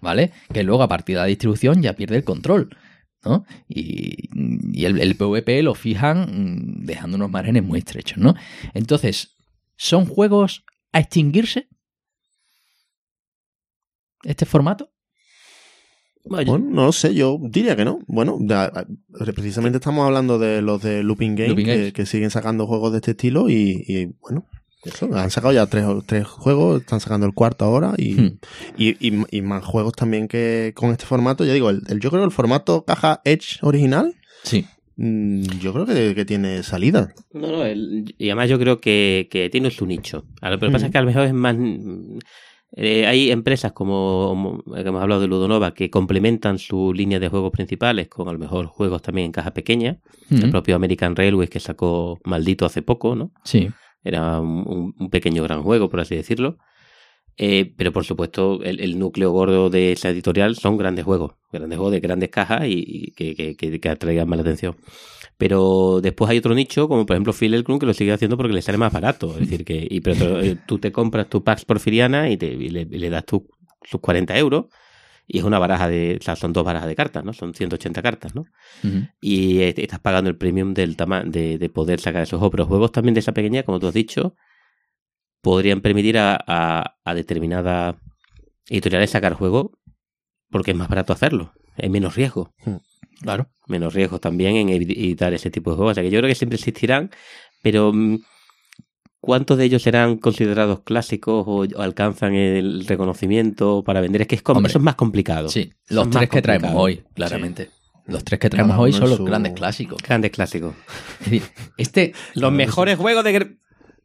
¿Vale? Que luego a partir de la distribución ya pierde el control. ¿no? Y, y el, el PvP lo fijan mm, dejando unos márgenes muy estrechos, ¿no? Entonces, ¿son juegos a extinguirse? ¿Este formato? Bueno, Bueno, no lo sé, yo diría que no. Bueno, ya, precisamente estamos hablando de los de Looping Games, Looping que, Games. que siguen sacando juegos de este estilo y, y, bueno, eso, han sacado ya tres, tres juegos, están sacando el cuarto ahora y, Hmm. y, y- y más juegos también que con este formato. Ya digo, el, el- yo creo que el formato caja Edge original, Sí. mm, yo creo que, que tiene salida. No, no, el- y además yo creo que, que tiene su nicho. A lo que pasa Mm. es que a lo mejor es más... eh, hay empresas como, que hemos hablado de Ludonova que complementan su línea de juegos principales con a lo mejor juegos también en caja pequeña. El propio American Railways que sacó Maldito hace poco, ¿no? Sí. Era un pequeño gran juego, por así decirlo. Eh, pero por supuesto, el, el núcleo gordo de esa editorial son grandes juegos, grandes juegos de grandes cajas y, y que, que, que- que atraigan más la atención. Pero después hay otro nicho, como por ejemplo Phil Elklund, que lo sigue haciendo porque le sale más barato. Es decir, que y, pero te- eh, tú te compras tu Pax Porfiriana y, te, y le, das tu- tus 40 euros y es una baraja de, o sea, son dos barajas de cartas, ¿no? Son 180 cartas, ¿no? Y estás pagando el premium del tama de, de poder sacar esos juegos. Pero juegos también de esa pequeña, como tú has dicho, podrían permitir a, a, a determinadas editoriales sacar juegos porque es más barato hacerlo. Hay menos riesgo. Claro. Menos riesgo también en editar ese tipo de juegos. O sea que yo creo que siempre existirán, pero mm, ¿cuántos de ellos serán considerados clásicos o, o alcanzan el reconocimiento para vender? Es que es, Hombre. eso es más complicado. Sí. Los es tres que traemos hoy, claramente. Los tres que traemos hoy son los su- grandes clásicos. Grandes clásicos. Es decir, este, Los mejores juegos de...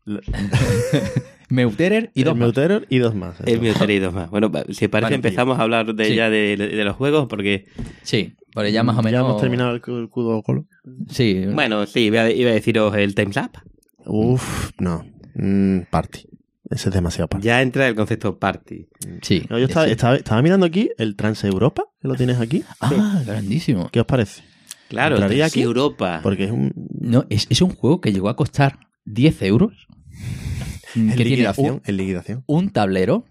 <laughs> Meuterer y dos el más. Meuterer y dos más. El. Meuterer y dos más. Bueno, si parece Vale, empezamos a hablar de Sí. ya de, de los juegos porque... Sí, porque ya más o menos... Ya hemos terminado el, cu- el Kudo Colo. Sí, Bueno, sí, iba a, iba a deciros el Timeslap. Uf, no. Mm, party. Ese es demasiado party. Ya entra el concepto party. sí. No, yo estaba, sí. estaba, estaba mirando aquí el Trans Europa, que lo tienes aquí. Ah, grandísimo. ¿Qué os parece? Claro, aquí. Europa. Porque es un. No, es, es un juego que llegó a costar 10 euros. Mm, En que tiene liquidación. un, En liquidación. un tablero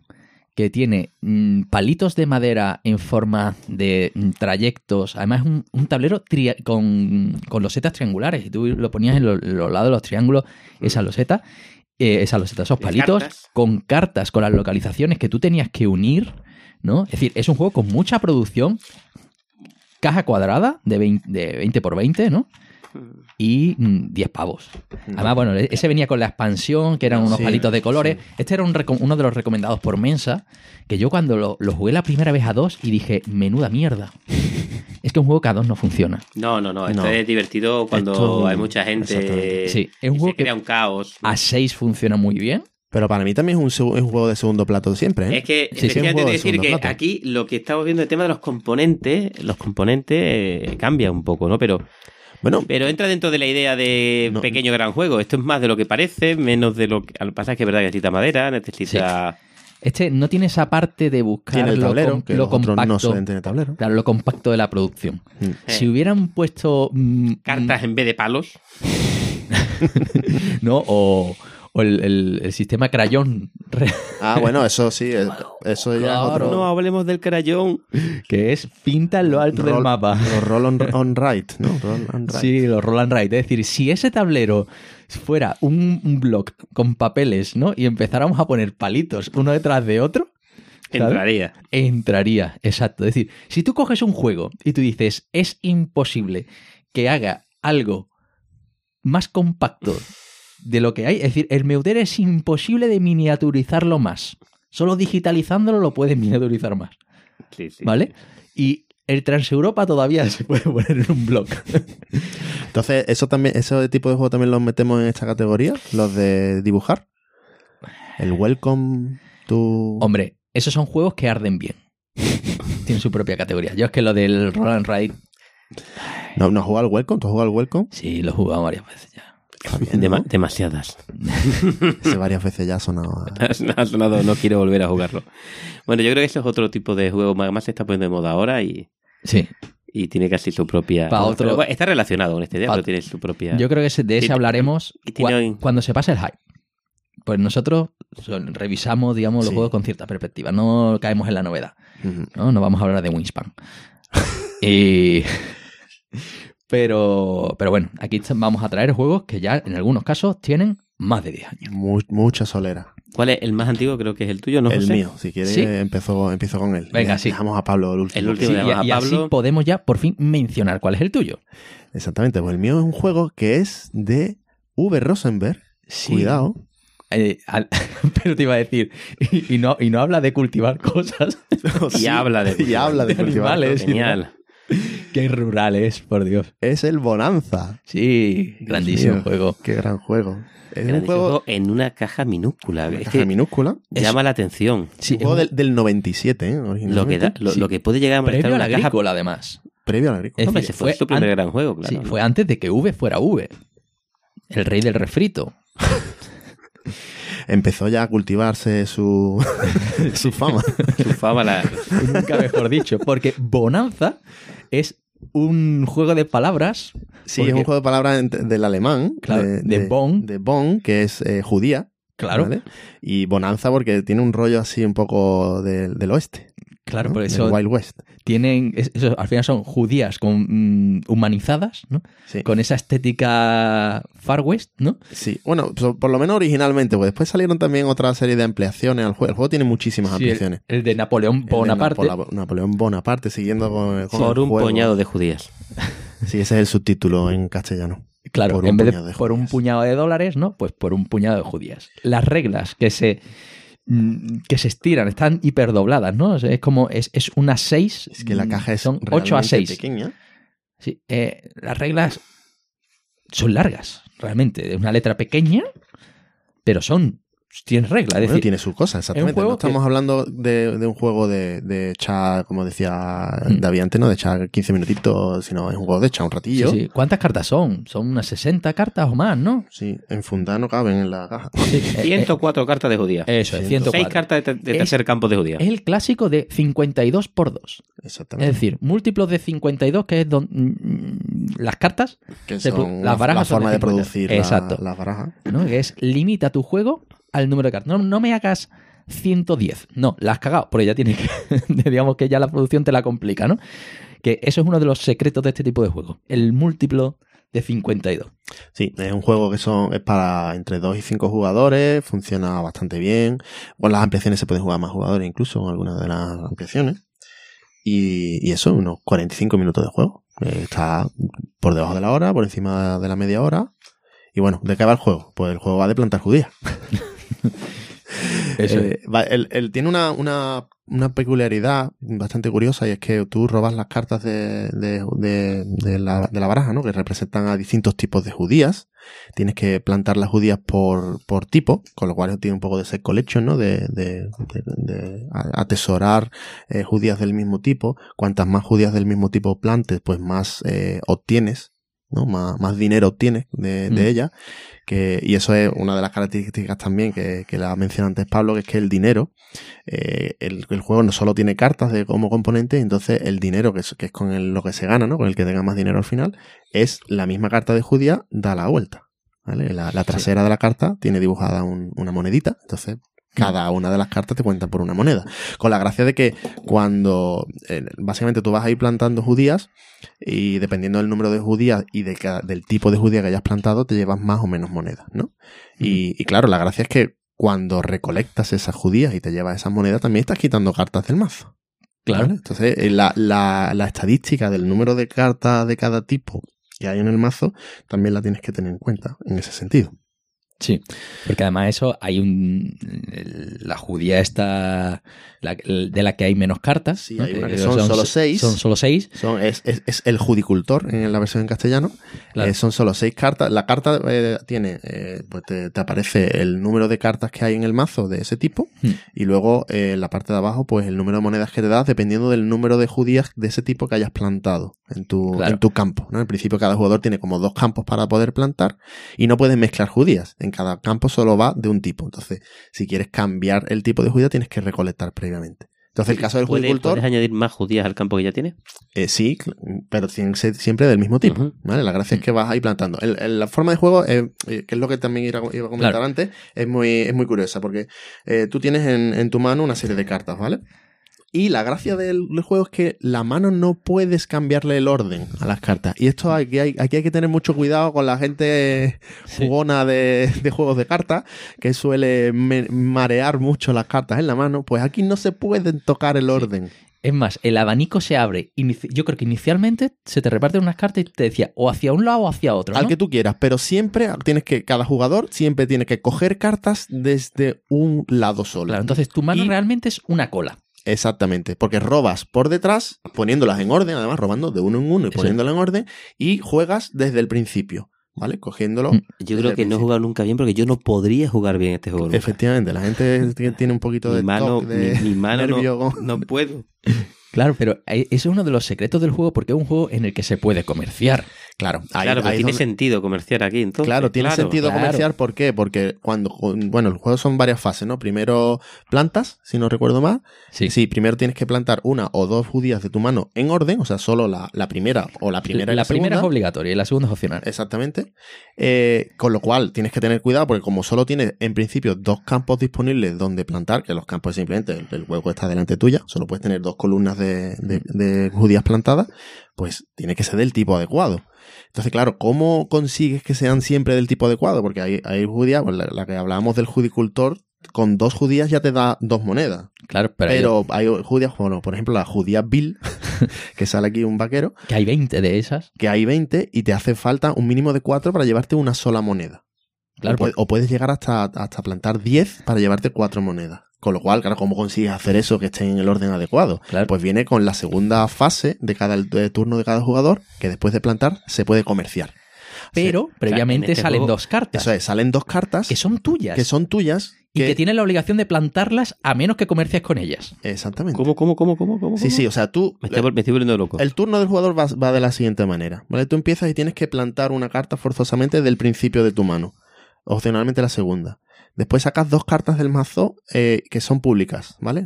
que tiene mm, palitos de madera en forma de mm, trayectos. Además, es un, un tablero con, con losetas triangulares. Y tú lo ponías en lo- los lados de los triángulos, esa loseta, eh, esa loseta, esos palitos, cartas. con cartas, con las localizaciones que tú tenías que unir. ¿no? Es decir, es un juego con mucha producción. Caja cuadrada de 20, de 20 por 20, ¿no? Y mm, 10 pavos. Además, bueno, ese venía con la expansión, que eran unos Sí, palitos de colores. Este era un uno de los recomendados por Mensa, que yo cuando lo, lo jugué la primera vez a dos y dije, menuda mierda. <laughs> es que un juego que a dos no funciona. No, no, no. Esto No. es divertido cuando Esto- hay mucha gente. Sí, es un y juego se que- crea un caos. A seis funciona muy bien. Pero para mí también es un, seg- es un juego de segundo plato siempre, ¿eh? Es que Sí, sí, es de decir que plato. aquí lo que estamos viendo el tema de los componentes, los componentes eh, cambia un poco, ¿no? Pero, Bueno, pero entra dentro de la idea de No. pequeño gran juego. Esto es más de lo que parece, menos de lo que. Al pasar que es verdad que necesita madera, necesita. Este no tiene esa parte de buscar tiene el lo, tablero, com- que lo los otros compacto. no suelen tener tablero. Claro, lo compacto de la producción. Mm. Si hubieran puesto mm, Cartas en vez de palos. <laughs> ¿no? O, o el, el- el sistema crayón, Ah, bueno, eso sí, eh, eso ya es Claro. otro. No hablemos del crayón. que es pinta en lo alto del mapa. Los roll on, on right, ¿no? Roll on right. Sí, los roll and write. Es decir, si ese tablero fuera un, un block con papeles, ¿no? Y empezáramos a poner palitos uno detrás de otro, ¿sabes? Entraría. entraría. Exacto. Es decir, si tú coges un juego y tú dices, es imposible que haga algo más compacto de lo que hay, es decir, el Meuter es imposible de miniaturizarlo más. Solo digitalizándolo lo puedes miniaturizar más. Sí, sí. ¿Vale? Y el Transeuropa todavía se puede poner en un block. Entonces, eso también, ese tipo de juego también los metemos en esta categoría, los de dibujar. El Welcome to. Hombre, esos son juegos que arden bien. Tienen su propia categoría. Yo es que lo del Roll and Ride, No, no has jugado al Welcome, ¿tú has jugado al Welcome? sí, lo he jugado varias veces ya. Está bien, Dema- ¿no? demasiadas. <laughs> Ese varias veces ya ha sonado. <laughs> a- Ha sonado, no quiero volver a jugarlo. Bueno, yo creo que eso es otro tipo de juego más, se está poniendo de moda ahora y, Sí. y tiene casi su propia. Pa' otro- Pero, bueno, está relacionado con este tema, Pa- pero tiene su propia. Yo creo que ese- de ese hablaremos y tiene- cua- cuando se pase el hype. Pues nosotros son- revisamos, digamos, los Sí. juegos con cierta perspectiva. No caemos en la novedad. No, no vamos a hablar de Wingspan. <laughs> y... Pero, pero bueno, aquí vamos a traer juegos que ya en algunos casos tienen más de 10 años. Mu- mucha solera. ¿Cuál es el más antiguo? Creo que es el tuyo, ¿no? el José? mío, si quieres, ¿Sí? empezó, empiezo con él. Venga, Ya- sí. Dejamos a Pablo el último. El último. Sí, y, llamas a y así podemos ya por fin mencionar cuál es el tuyo. Exactamente, pues el mío es un juego que es de V. Rosenberg. Sí. Cuidado. Eh, al- <laughs> pero te iba a decir, y, y no, y no habla de cultivar cosas. <laughs> Y habla de- y habla de, de cultivar. animales. Genial. <laughs> Qué rural es, por Dios. Es el Bonanza. Sí, Dios grandísimo mío, juego. Qué gran juego. Es un Grandísimo juego juego en una caja minúscula. una Es caja que minúscula. llama la atención. Sí, un juego es del, del 97, ¿eh? Lo que, da- lo, Sí. lo que puede llegar a molestar previo a una la caja. agrícola, además. Previo a la agrícola. Es Hombre, fue fue su primer an- gran juego, claro. Sí, fue antes de que V fuera V. El rey del refrito. <laughs> Empezó ya a cultivarse su, <laughs> su fama. Su fama la- Nunca mejor dicho. Porque Bonanza es un juego de palabras. Sí, porque- es un juego de palabras del alemán. Claro, de Bonn. De Bonn, que es eh, judía. Claro, ¿vale? Y Bonanza porque tiene un rollo así un poco del, del oeste. Claro, ¿no? por Del eso Wild West. tienen. es- eso, al final son judías con, mm, humanizadas, ¿no? Sí. Con esa estética Far West, ¿no? Sí, bueno, por lo menos originalmente, porque después salieron también otra serie de ampliaciones al juego. El juego tiene muchísimas Sí, ampliaciones. el de Napoleón El de Bonaparte. Napoleón Bonaparte, siguiendo con, con por el un juego. puñado de judías. <laughs> Sí, ese es el subtítulo en castellano. Claro, por en un vez de puñado de por un puñado de dólares, ¿no? Pues por un puñado de judías. Las reglas que se que se estiran, están hiperdobladas, ¿no? O sea, es como, es, es una 6. Es que la caja es Son 8 a realmente 6. pequeña. Sí, eh, las reglas son largas, realmente. Es una letra pequeña, pero son. Tienen reglas. Es Bueno, decir, tiene sus cosas, exactamente. No estamos que- hablando de, de un juego de, de echar, como decía Mm. David antes, ¿no? De echar 15 minutitos, sino es un juego de echar un ratillo. sí. ¿Cuántas cartas son? Son unas 60 cartas o más, ¿no? Sí, en fundada no caben en la caja. Sí, eh, 104 cartas de judía. eh, eso es, 104. 6 104. cartas de, de Es- tercer campo de judía. Es el clásico de 52 por 2. Es Exactamente. decir, múltiplos de 52, que es don- mm, las cartas, que son las la- barajas la son forma de de 50. producir la- Exacto. las barajas. ¿no? Que es limita tu juego al número de cartas. No, no me hagas 110. No, la has cagado, porque ya tienes que, <laughs> digamos que ya la producción te la complica, ¿no? Que eso es uno de los secretos de este tipo de juego. El múltiplo de 52. Sí, es un juego que son es para entre 2 y 5 jugadores, funciona bastante bien. Con las ampliaciones se pueden jugar más jugadores incluso con algunas de las ampliaciones. Y, y eso, unos 45 minutos de juego. Eh, está por debajo de la hora, por encima de la media hora. Y bueno, ¿de qué va el juego? Pues el juego va de plantar judías. <laughs> <laughs> Eh, él, él tiene una, una, una peculiaridad bastante curiosa y es que tú robas las cartas de, de, la, baraja, ¿no? Que representan a distintos tipos de judías. Tienes que plantar las judías por, por tipo, con lo cual tiene un poco de set collection, ¿no? De, de, atesorar eh, judías del mismo tipo. Cuantas más judías del mismo tipo plantes, pues más eh, obtienes, ¿no? Más, más dinero obtienes de, de Mm. ella. Que, y eso es una de las características también que, que la mencionó antes Pablo, que es que el dinero, eh, el, el juego no solo tiene cartas de, como componente, entonces el dinero, que es, que es con el- lo que se gana, ¿no? Con el que tenga más dinero al final, es la misma carta de judía, da la vuelta. ¿vale? La, la trasera de la carta tiene dibujada un- una monedita, entonces cada una de las cartas te cuenta por una moneda. Con la gracia de que cuando eh, básicamente tú vas a ir plantando judías y dependiendo del número de judías y de cada- del tipo de judía que hayas plantado, te llevas más o menos monedas, ¿no? Y, y claro, la gracia es que cuando recolectas esas judías y te llevas esas monedas, también estás quitando cartas del mazo. Claro. ¿vale? Entonces, eh, la, la, la estadística del número de cartas de cada tipo que hay en el mazo también la tienes que tener en cuenta en ese sentido. Sí, porque además eso hay un... La judía está... la- de la que hay menos cartas. Sí, ¿no? hay una que Eh, son solo seis. Son solo seis. Son, es, es, es el judicultor en la versión en castellano. Claro. Eh, son solo seis cartas. La carta eh, tiene, eh, pues te, te aparece el número de cartas que hay en el mazo de ese tipo. Hmm. Y luego en la parte de abajo, pues el número de monedas que te das dependiendo del número de judías de ese tipo que hayas plantado en tu, Claro. en tu campo. ¿no? En principio, cada jugador tiene como dos campos para poder plantar y no puedes mezclar judías. En cada campo solo va de un tipo. Entonces, si quieres cambiar el tipo de judía, tienes que recolectar previamente. Entonces, el caso del ¿Puedes, judicultor. puedes añadir más judías al campo que ya tienes? Eh, sí, pero tienen que ser siempre del mismo tipo. ¿vale? La gracia es que vas ahí plantando. El- el- la forma de juego, eh, eh, que es lo que también iba, a- iba a comentar Claro. antes, es muy, es muy curiosa porque eh, tú tienes en, en tu mano una serie de cartas, ¿vale? Y la gracia del, del juego es que la mano no puedes cambiarle el orden a las cartas. Y esto aquí hay, aquí hay que tener mucho cuidado con la gente jugona de, de juegos de cartas, que suele me- marear mucho las cartas en la mano. Pues aquí no se pueden tocar el orden. Es más, el abanico se abre. Yo creo que inicialmente se te reparten unas cartas y te decía o hacia un lado o hacia otro. Al que tú quieras, pero siempre tienes que, cada jugador siempre tiene que coger cartas desde un lado solo. Claro, entonces tu mano Y- realmente es una cola. Exactamente, porque robas por detrás, poniéndolas en orden, además robando de uno en uno y poniéndolas en orden, y juegas desde el principio, ¿vale? Cogiéndolo. Mm. Yo creo que no he jugado nunca bien porque yo no podría jugar bien este juego. nunca. Efectivamente, la gente <laughs> tiene un poquito de mi mano, toque, de mi, mi mano <laughs> no, puedo. <laughs> Claro, pero eh, eso es uno de los secretos del juego porque es un juego en el que se puede comerciar. Claro, ahí- claro, pero ahí tiene donde- sentido comerciar aquí entonces. Claro, tiene sentido claro. comerciar. ¿Por qué? Porque cuando, bueno, el juego son varias fases, ¿no? Primero plantas, si no recuerdo mal. Sí. Sí, primero tienes que plantar una o dos judías de tu mano en orden, o sea, solo la, la primera o la primera y la la primera es obligatoria y la segunda es opcional. Exactamente. Eh, con lo cual tienes que tener cuidado porque como solo tienes en principio dos campos disponibles donde plantar, que los campos simplemente el, el hueco está delante tuya, solo puedes tener dos columnas de, de- de judías plantadas, pues tiene que ser del tipo adecuado. Entonces, claro, ¿cómo consigues que sean siempre del tipo adecuado? Porque hay, hay judías, pues la, la que hablábamos del judicultor, con dos judías ya te da dos monedas. Claro, pero, Pero, hay judías, bueno, por ejemplo, la judía Bill, <laughs> que sale aquí un vaquero, que hay 20 de esas. que hay 20 y te hace falta un mínimo de 4 para llevarte una sola moneda. Claro, o, puede- o puedes llegar hasta, hasta plantar 10 para llevarte 4 monedas. Con lo cual, claro, ¿cómo consigues hacer eso que esté en el orden adecuado? Claro. Pues viene con la segunda fase de cada de turno de cada jugador, que después de plantar se puede comerciar. Pero previamente este salen juego- dos cartas Eso es, salen dos cartas que son tuyas que son tuyas. y que tienes la obligación de plantarlas a menos que comercies con ellas. Exactamente. ¿Cómo, cómo, cómo, cómo, cómo? Sí, sí, o sea, tú... Me estoy, me estoy volviendo loco. El turno del jugador va, va de la siguiente manera, ¿vale? Tú empiezas y tienes que plantar una carta forzosamente del principio de tu mano, opcionalmente la segunda. Después sacas dos cartas del mazo eh, que son públicas, ¿vale?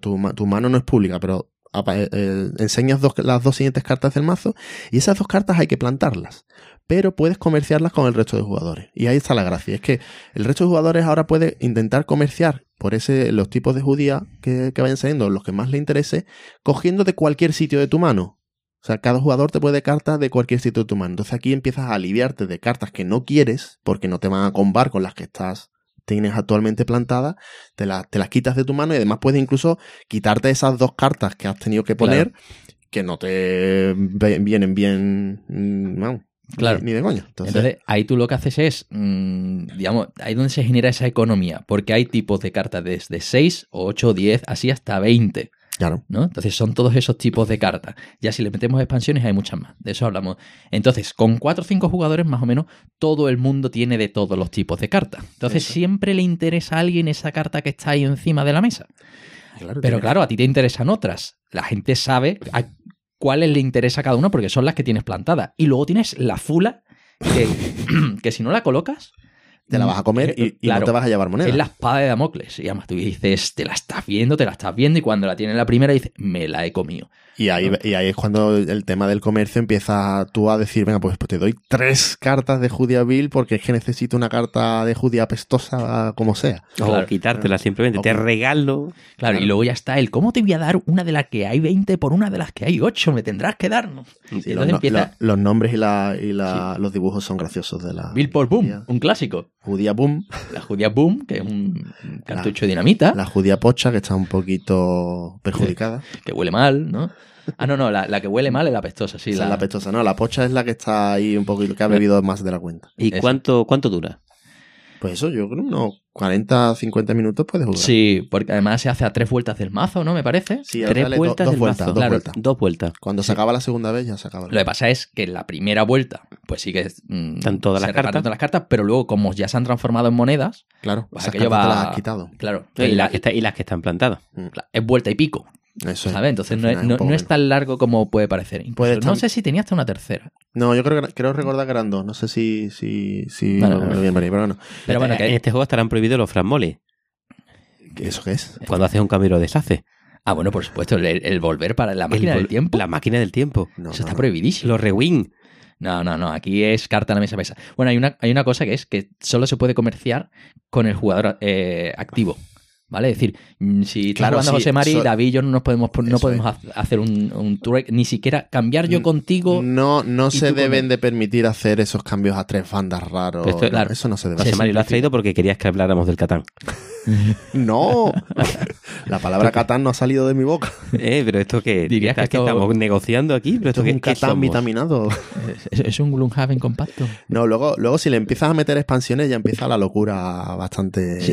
Tu, ma- tu mano no es pública, pero eh, eh, enseñas las dos siguientes cartas del mazo y esas dos cartas hay que plantarlas. Pero puedes comerciarlas con el resto de jugadores. Y ahí está la gracia. Es que el resto de jugadores ahora puede intentar comerciar por ese los tipos de judía que, que vayan saliendo, los que más le interese, cogiendo de cualquier sitio de tu mano. O sea, cada jugador te puede cartas de cualquier sitio de tu mano. Entonces aquí empiezas a aliviarte de cartas que no quieres, porque no te van a combar con las que estás tienes actualmente plantadas, te, las te las quitas de tu mano y además puedes incluso quitarte esas dos cartas que has tenido que poner que no te vienen bien, mm, Claro. ni, de coño. Entonces, Entonces, ahí tú lo que haces es, mm, digamos, ahí donde se genera esa economía, porque hay tipos de cartas desde 6, 8, 10, así hasta 20, claro. ¿no? Entonces son todos esos tipos de cartas. Ya si le metemos expansiones hay muchas más, de eso hablamos. Entonces, con 4 o 5 jugadores más o menos, todo el mundo tiene de todos los tipos de cartas. Entonces Eso. siempre le interesa a alguien esa carta que está ahí encima de la mesa. claro Pero claro, a ti te interesan otras. La gente sabe a cuáles le interesa a cada uno porque son las que tienes plantadas. Y luego tienes la fula que, <clears throat> que si no la colocas... te la vas a comer y, y Claro, no te vas a llevar moneda. Es la espada de Damocles. Y además tú dices, te la estás viendo, te la estás viendo. Y cuando la tienes la primera dices, me la he comido. Y ahí, y ahí es cuando el tema del comercio empieza tú a decir, venga, pues, pues te doy tres cartas de judía vil porque es que necesito una carta de judía apestosa como sea. O Claro. quitártela simplemente. O- Te regalo. Claro, y luego ya está el, ¿cómo te voy a dar una de las que hay 20 por una de las que hay 8? Me tendrás que dar. ¿no? Sí, Y los, empieza nombres y, la, y la- los dibujos son graciosos de la Bill por Boom, judía, un clásico. judía boom, La judía Boom, que es un cartucho de dinamita. la judía pocha que está un poquito perjudicada. que huele mal, ¿no? Ah, no, no, la, la que huele mal es la pestosa, sí. Esa la, es la pestosa, no, la pocha es la que está ahí un poquito, que ha bebido más de la cuenta. ¿Y Eso. cuánto, cuánto dura? Pues eso, yo creo unos 40, 50 minutos puedes jugar. Sí, porque además se hace a tres vueltas del mazo, ¿no? Me parece. Sí, Tres dale do- vueltas dos del vueltas, mazo. dos Claro, vueltas. Dos vueltas. Cuando se acaba la segunda vez ya se acaba. Lo que pasa es que en la primera vuelta, pues sí que mm, Están todas se las cartas. todas las cartas, pero luego, como ya se han transformado en monedas, Claro, pues esas aquello cartas te va- las has quitado. claro, Y, la- las que está- y las que están plantadas. cla- es vuelta y pico, Eso es. ¿sabes? Entonces no es, no- no es tan largo como puede parecer. No sé si tenía hasta una tercera. No, yo creo que creo recordar que eran dos. No sé si, si, si Bueno, lo bien pero bueno. Pero bueno, en este juego estarán prohibidos los frasmoles. ¿Qué- ¿Eso qué es? Cuando haces un cambio lo deshace. ah, bueno, por supuesto, el, el volver para la máquina El del tiempo, La máquina del tiempo. No, eso no, está no. prohibidísimo. Los rewind. No, no, no. Aquí es carta a la mesa pesa. Bueno, hay una, hay una cosa que es que solo se puede comerciar con el jugador eh, activo. ¿Vale? Es decir, mm, si está Claro, jugando sí, José Mari, so- David y yo no nos podemos, no podemos ha- hacer un, un tour, ni siquiera cambiar yo contigo. No, no se deben de permitir hacer esos cambios a tres bandas raros. Esto- claro. Eso no se debe José. Mari, lo has traído porque querías que habláramos del Catán. <laughs> <laughs> No. La palabra Catán no ha salido de mi boca. Eh, pero esto que, Dirías que que esto- estamos negociando aquí. Pero Esto esto, es un Catán vitaminado. ¿Es, es un Gloomhaven compacto? No, luego, luego si le empiezas a meter expansiones ya empieza la locura bastante... Sí.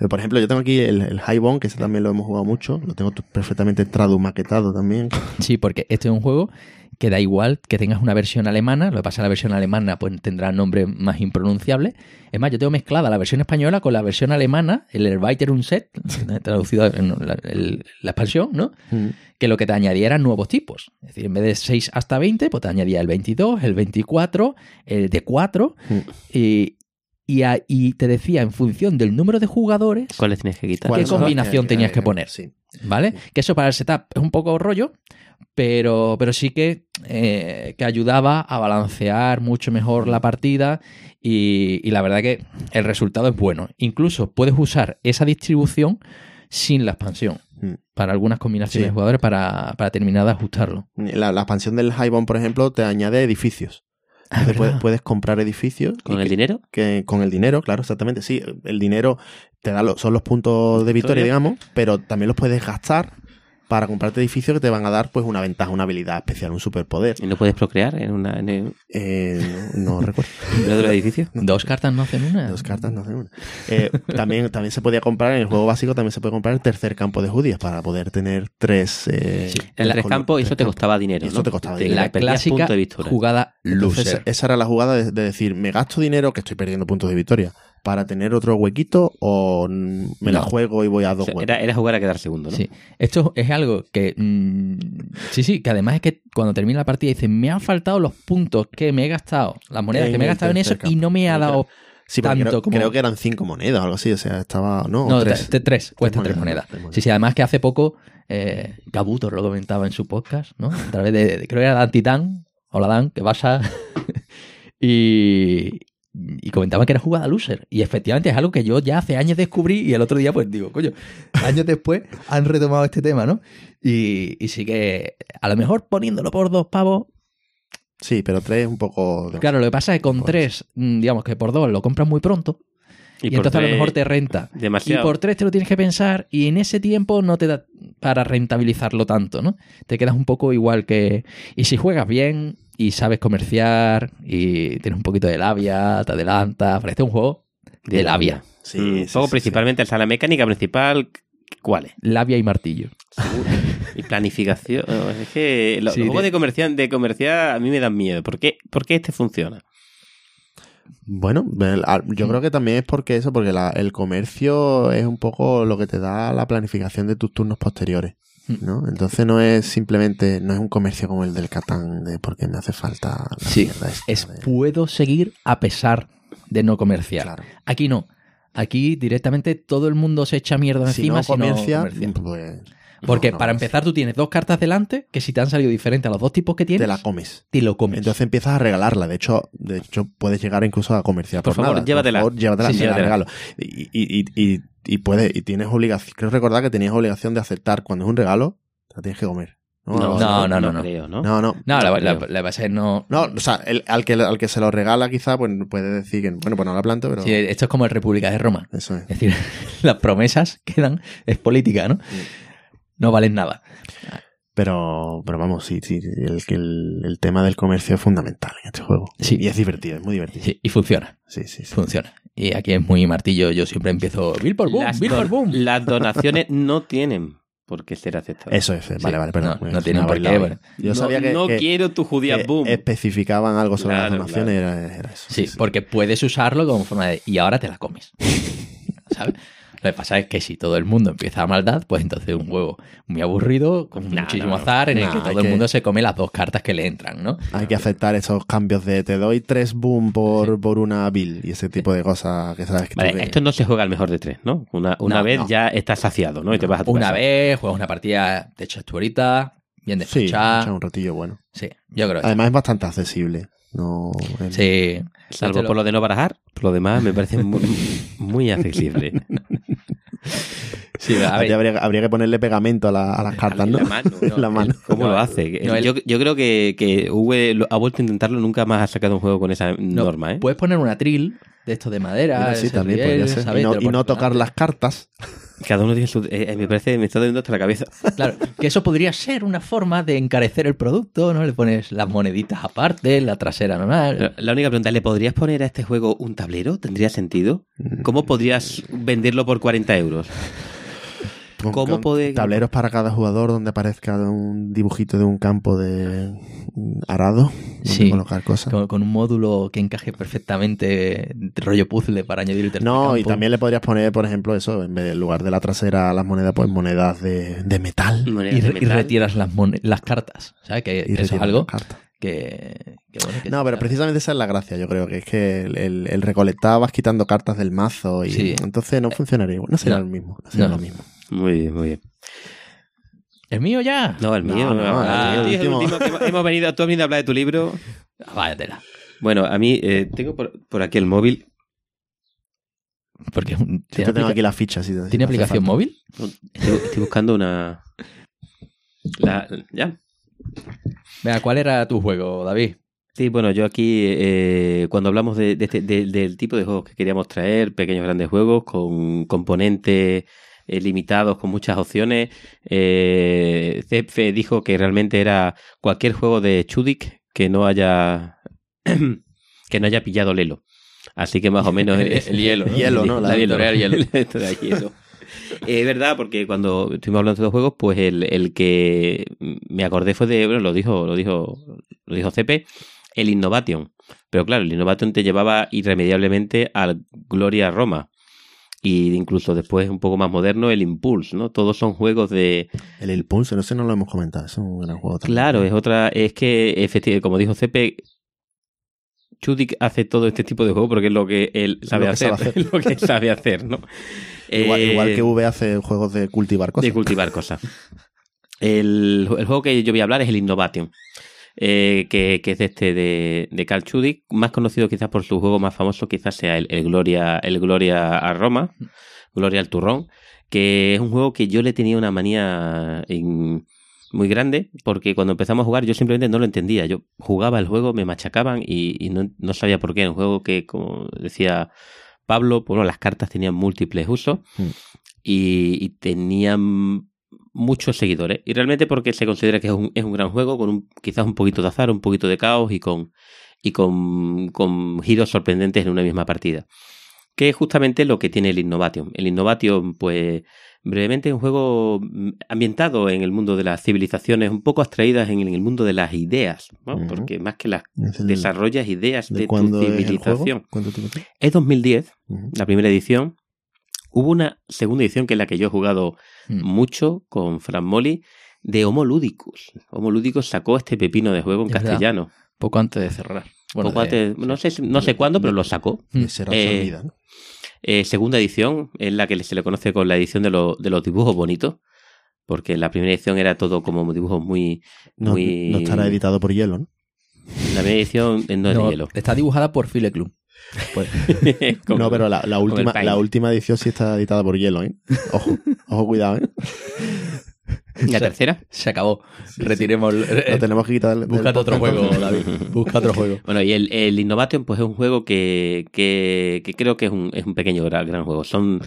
Eh, Por ejemplo, yo tengo aquí el, el Highbone, que ese también lo hemos jugado mucho. Lo tengo perfectamente tradu maquetado también. Sí, porque este es un juego que da igual que tengas una versión alemana, lo que pasa es que la versión alemana pues tendrá nombre más impronunciable. Es más, yo tengo mezclada la versión española con la versión alemana, el Erweiterung Set, <laughs> traducido en la, el- la expansión, ¿no? Mm. Que lo que te añadía eran nuevos tipos. Es decir, en vez de 6 hasta 20, pues te añadía el 22, el 24, el de 4 Mm. y, y, a- y te decía en función del número de jugadores ¿Cuáles tienes que quitar? ¿Qué ¿Cuáles son los combinación tenías que poner? Sí. ¿Vale? Que eso para el setup es un poco rollo, pero, pero sí que, eh, que ayudaba a balancear mucho mejor la partida y, y la verdad que el resultado es bueno. Incluso puedes usar esa distribución sin la expansión Mm. para algunas combinaciones Sí. de jugadores para, para terminar de ajustarlo. La, la expansión del Highbone, por ejemplo, te añade edificios. <laughs> Ah, Entonces, puedes, puedes comprar edificios. ¿Con el que- dinero? que con el dinero, claro, exactamente. Sí, el dinero te da lo- son los puntos de victoria, Victoria. digamos, pero también los puedes gastar para comprarte edificios que te van a dar pues una ventaja, una habilidad especial, un superpoder. ¿Y no puedes procrear en, una, en el- Eh, no, no recuerdo. <laughs> en de los edificios? Dos cartas no hacen una. Dos cartas no sé una. Eh, también, también se podía comprar, en el juego básico también se puede comprar el tercer campo de judías para poder tener tres... Eh, Sí, en tres campos eso te costaba dinero. Y eso ¿no? te costaba dinero. La clásica de victoria. jugada Entonces, loser. esa era la jugada de, de decir, me gasto dinero, que estoy perdiendo puntos de victoria, para tener otro huequito o me la juego y voy a O dos sea, huecos. era, era jugar a quedar segundo, ¿no? Sí, esto es algo que. mm, sí, sí, que además es que cuando termina la partida dice: Me han faltado los puntos que me he gastado, las monedas En que me he el gastado en eso y no me ha dado. Sí, tanto creo, como- creo que eran cinco monedas o algo así, o sea, estaba... No, No, tres. tres, tres, cuestan tres monedas, monedas. tres monedas. Sí, sí, además que hace poco eh, Gabutor lo comentaba en su podcast, ¿no? A través de, de- creo que era Dan Titán, hola Dan, ¿qué pasa? <laughs> y, y comentaba que era jugada loser. Y efectivamente es algo que yo ya hace años descubrí y el otro día pues digo, coño, años después han retomado este tema, ¿no? Y, y sí que a lo mejor poniéndolo por dos pavos, Sí, pero tres un poco... claro, lo que pasa es que con tres, mm, digamos que por dos lo compras muy pronto y, entonces a lo mejor te renta. Demasiado. Y por tres te lo tienes que pensar y en ese tiempo no te da para rentabilizarlo tanto, ¿no? Te quedas un poco igual que... Y si juegas bien y sabes comerciar y tienes un poquito de labia, te adelantas, parece un juego de labia. Sí, Mm, sí, sí, principalmente, sea, la mecánica principal, ¿cuál es? Labia y martillo. Y planificación. Es que los Sí, juegos de- comercial, de comercial a mí me dan miedo. ¿Por qué, ¿Por qué este funciona? Bueno, yo Mm. creo que también es porque eso, porque la- el comercio es un poco lo que te da la planificación de tus turnos posteriores. ¿No? Entonces no es simplemente, no es un comercio como el del Catán, de porque me hace falta la Sí, Es de- puedo seguir a pesar de no comerciar. Claro. Aquí no. Aquí directamente todo el mundo se echa mierda Si encima no si no comercia, comercia. pues... Porque no, no para empezar tú tienes dos cartas delante que si te han salido diferentes a los dos tipos que tienes, Te la comes. te lo comes. Entonces empiezas a regalarla. De hecho, de hecho puedes llegar incluso a comerciar Por por, favor, nada. llévatela. Por favor, llévatela, Sí, sí, llévatela. regalo. Y, y, y, y, y puedes, y tienes obligación. Creo recordar que tenías obligación de aceptar cuando es un regalo, te la tienes que comer. No, no, no, no. creo, ¿no? No, no. No, la, la, la base es no. No, o sea, el- al, que, al que se lo regala quizá, pues puede decir que, bueno, pues no la planto, pero Sí, esto es como el República de Roma. eso es. Es decir, <laughs> las promesas que dan es política, ¿no? No valen nada. Pero, pero vamos, sí, sí, el, el, el tema del comercio es fundamental en este juego. Sí. Y es divertido, es muy divertido. Sí, y funciona. Sí, sí, sí. Funciona. Y aquí es muy martillo. Yo siempre empiezo. Bill por boom, Las, Bill por boom. las donaciones no tienen por qué ser aceptadas. Eso es, vale, Sí. vale, perdón. No, tienen por qué, bueno. Yo no, sabía que, no que- quiero tu judía que boom. especificaban algo sobre Claro, las donaciones, claro. era, era eso. Sí, porque puedes usarlo como forma de. Y ahora te la comes. <laughs> ¿Sabes? Lo que pasa es que si todo el mundo empieza a maldad, pues entonces es un juego muy aburrido, con muchísimo no, no. azar, en el que todo el que- mundo se come las dos cartas que le entran, ¿no? Hay que aceptar esos cambios de te doy tres boom por, por una bill y ese tipo de cosas que sabes que Vale, de- esto no se juega al mejor de tres, ¿no? Una, una No, vez no. ya estás saciado, ¿no? Y te vas a tu Una casa. vez, juegas una partida, te echas tu horita, bien Sí, despechada. echa un ratillo bueno. Sí, yo creo que Además es bastante accesible. No, Sí. Salvo por lo de no barajar, por lo demás me parece muy, <laughs> muy accesible. <laughs> <laughs> Sí, a Habría, ver, habría- habría que ponerle pegamento a, la- a las cartas, ¿no? <laughs> La mano, En la mano. ¿Cómo No, lo hace? no, el- yo, yo creo que, que V ha vuelto a intentarlo, nunca más ha sacado un juego con esa no, norma, ¿eh? Puedes poner una trill de esto de madera. Mira, sí, ese también riel, podría ser. ¿sabes? Y no, y tocar las cartas. <laughs> Cada uno tiene su... eh, me parece, me está dando hasta la cabeza. <laughs> Claro, que eso podría ser una forma de encarecer el producto, ¿no? Le pones las moneditas aparte, la trasera normal. La única pregunta, ¿le podrías poner a este juego un tablero? ¿Tendría sentido? ¿Cómo podrías venderlo por 40 euros? Con- ¿Cómo puede- Tableros para cada jugador donde aparezca un dibujito de un campo de mm, arado. Donde Sí. colocar cosas. Con, con un módulo que encaje perfectamente rollo puzzle para añadir el tercer No, y también le podrías poner, por ejemplo, eso, en vez lugar de la trasera a las monedas, pues monedas de, de metal. Monedas Y, de retiras las, cartas. ¿Sabes? Que, Y que eso es algo que, que bueno, que No, pero precisamente esa es la gracia, yo creo, que es que el, el, el recolectar vas quitando cartas del mazo y Sí. entonces no funcionaría igual. No será no. lo mismo. No será No. lo mismo. Muy bien, muy bien. ¿El mío ya? No, el mío. No, no, no, el el tío es el último. último que hemos- venido, tú has venido a hablar de tu libro. Ah, Váyatela. Bueno, a mí eh, tengo por, por aquí el móvil. Porque un- Yo tiene, tengo aquí la ficha. Si te- si ¿tiene aplicación falta. móvil? Estoy, estoy buscando una... La, ya. Venga, ¿cuál era tu juego, David? Sí, bueno, yo aquí, eh, cuando hablamos de, de este- de- del tipo de juegos que queríamos traer, pequeños grandes juegos, con componentes eh, limitados con muchas opciones. Eh, dijo que realmente era cualquier juego de Chudik que no haya <clears throat> que no haya pillado Lelo. Así que más o menos el, el hielo, ¿no? <laughs> Hielo, ¿no? La, hielo. hielo. <laughs> La hielo. Es verdad, porque cuando estuvimos hablando de estos juegos, pues el, el que me acordé fue de, bueno, lo dijo, lo dijo, lo dijo CP, el Innovation. Pero claro, el Innovation te llevaba irremediablemente al Gloria Roma. Y incluso después, un poco más moderno, el Impulse, ¿no? Todos son juegos de, El Impulse, no sé, no lo hemos comentado. Es un gran juego también. Claro, es otra. Es que, efectivamente, como dijo CP, Chudik hace todo este tipo de juegos porque es lo que él sabe <laughs> Lo que hacer. sabe hacer. lo que sabe hacer, ¿no? Igual, Eh, igual que V hace juegos de cultivar cosas. De cultivar cosas. <laughs> El, el juego que yo voy a hablar es el Innovation. Eh, que, que es de este de, de Carl Chudik, más conocido quizás por su juego más famoso, quizás sea el, el Gloria, el Gloria a Roma, Gloria al Turrón, que es un juego que yo le tenía una manía en- muy grande, porque cuando empezamos a jugar yo simplemente no lo entendía. Yo jugaba el juego, me machacaban y, y no, no sabía por qué. Era un juego que, como decía Pablo, bueno, las cartas tenían múltiples usos Mm. y, y tenían muchos seguidores. Y realmente porque se considera que es un, es un gran juego, con un, quizás un poquito de azar, un poquito de caos y con, y con, con giros sorprendentes en una misma partida. Que es justamente lo que tiene el Innovation. El Innovation, pues, brevemente es un juego mm, ambientado en el mundo de las civilizaciones, un poco abstraídas en el mundo de las ideas, ¿no? Porque más que las Es desarrollas ideas ¿De de tu es civilización. tiene? Es 2010, Ujú. la primera edición. Hubo una segunda edición que es la que yo he jugado Mm. mucho con Fran Molly de Homo Ludicus. Homo Ludicus sacó este pepino de juego en Es verdad. castellano. Poco antes de cerrar. Bueno, Poco de- antes- no sé, no sé cuándo, pero lo sacó. Mm. De ser Eh, absorbida, ¿no? Eh, segunda edición es la que se le conoce con la edición de, lo- de los dibujos bonitos. Porque la primera edición era todo como dibujos muy. No, muy... no estará editado por hielo, ¿no? La primera edición eh, no es de No, hielo. Está dibujada por File Club. Pues, <laughs> no, pero la, el última, la última edición sí está editada por hielo, ¿eh? Ojo, ojo, cuidado, ¿eh? La tercera. Se acabó. Retiremos. Lo tenemos que quitar del, del Búscate otro juego. David. Busca otro juego. <laughs> Bueno, y el, el Innovation, pues es un juego que, que, que creo que es un, es un pequeño gran, gran juego. Son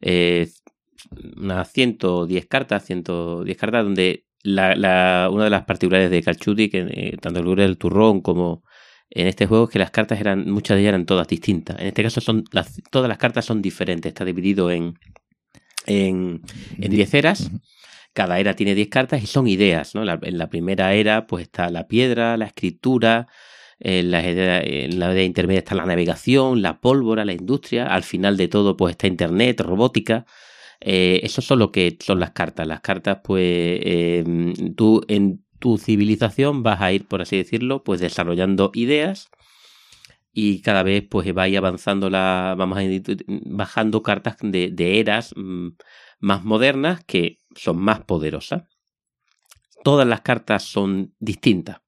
eh, unas 110 cartas, 110 cartas, donde la, la, una de las particularidades de Calchuti, que eh, tanto el del Turrón como en este juego, es que las cartas eran, muchas de ellas eran todas distintas. En este caso, son las, todas las cartas son diferentes. Está dividido en, en, en 10 eras. Cada era tiene 10 cartas y son ideas, ¿no? La- en la primera era, pues está la piedra, la escritura, en la, idea- en la intermedia está la navegación, la pólvora, la industria, al final de todo, pues está internet, robótica. Eh, eso son lo que son las cartas. Las cartas, pues, eh, tú en tu civilización vas a ir, por así decirlo, pues desarrollando ideas y cada vez pues va avanzando la vamos a bajando cartas de, de eras mm, más modernas que son más poderosas. Todas las cartas son distintas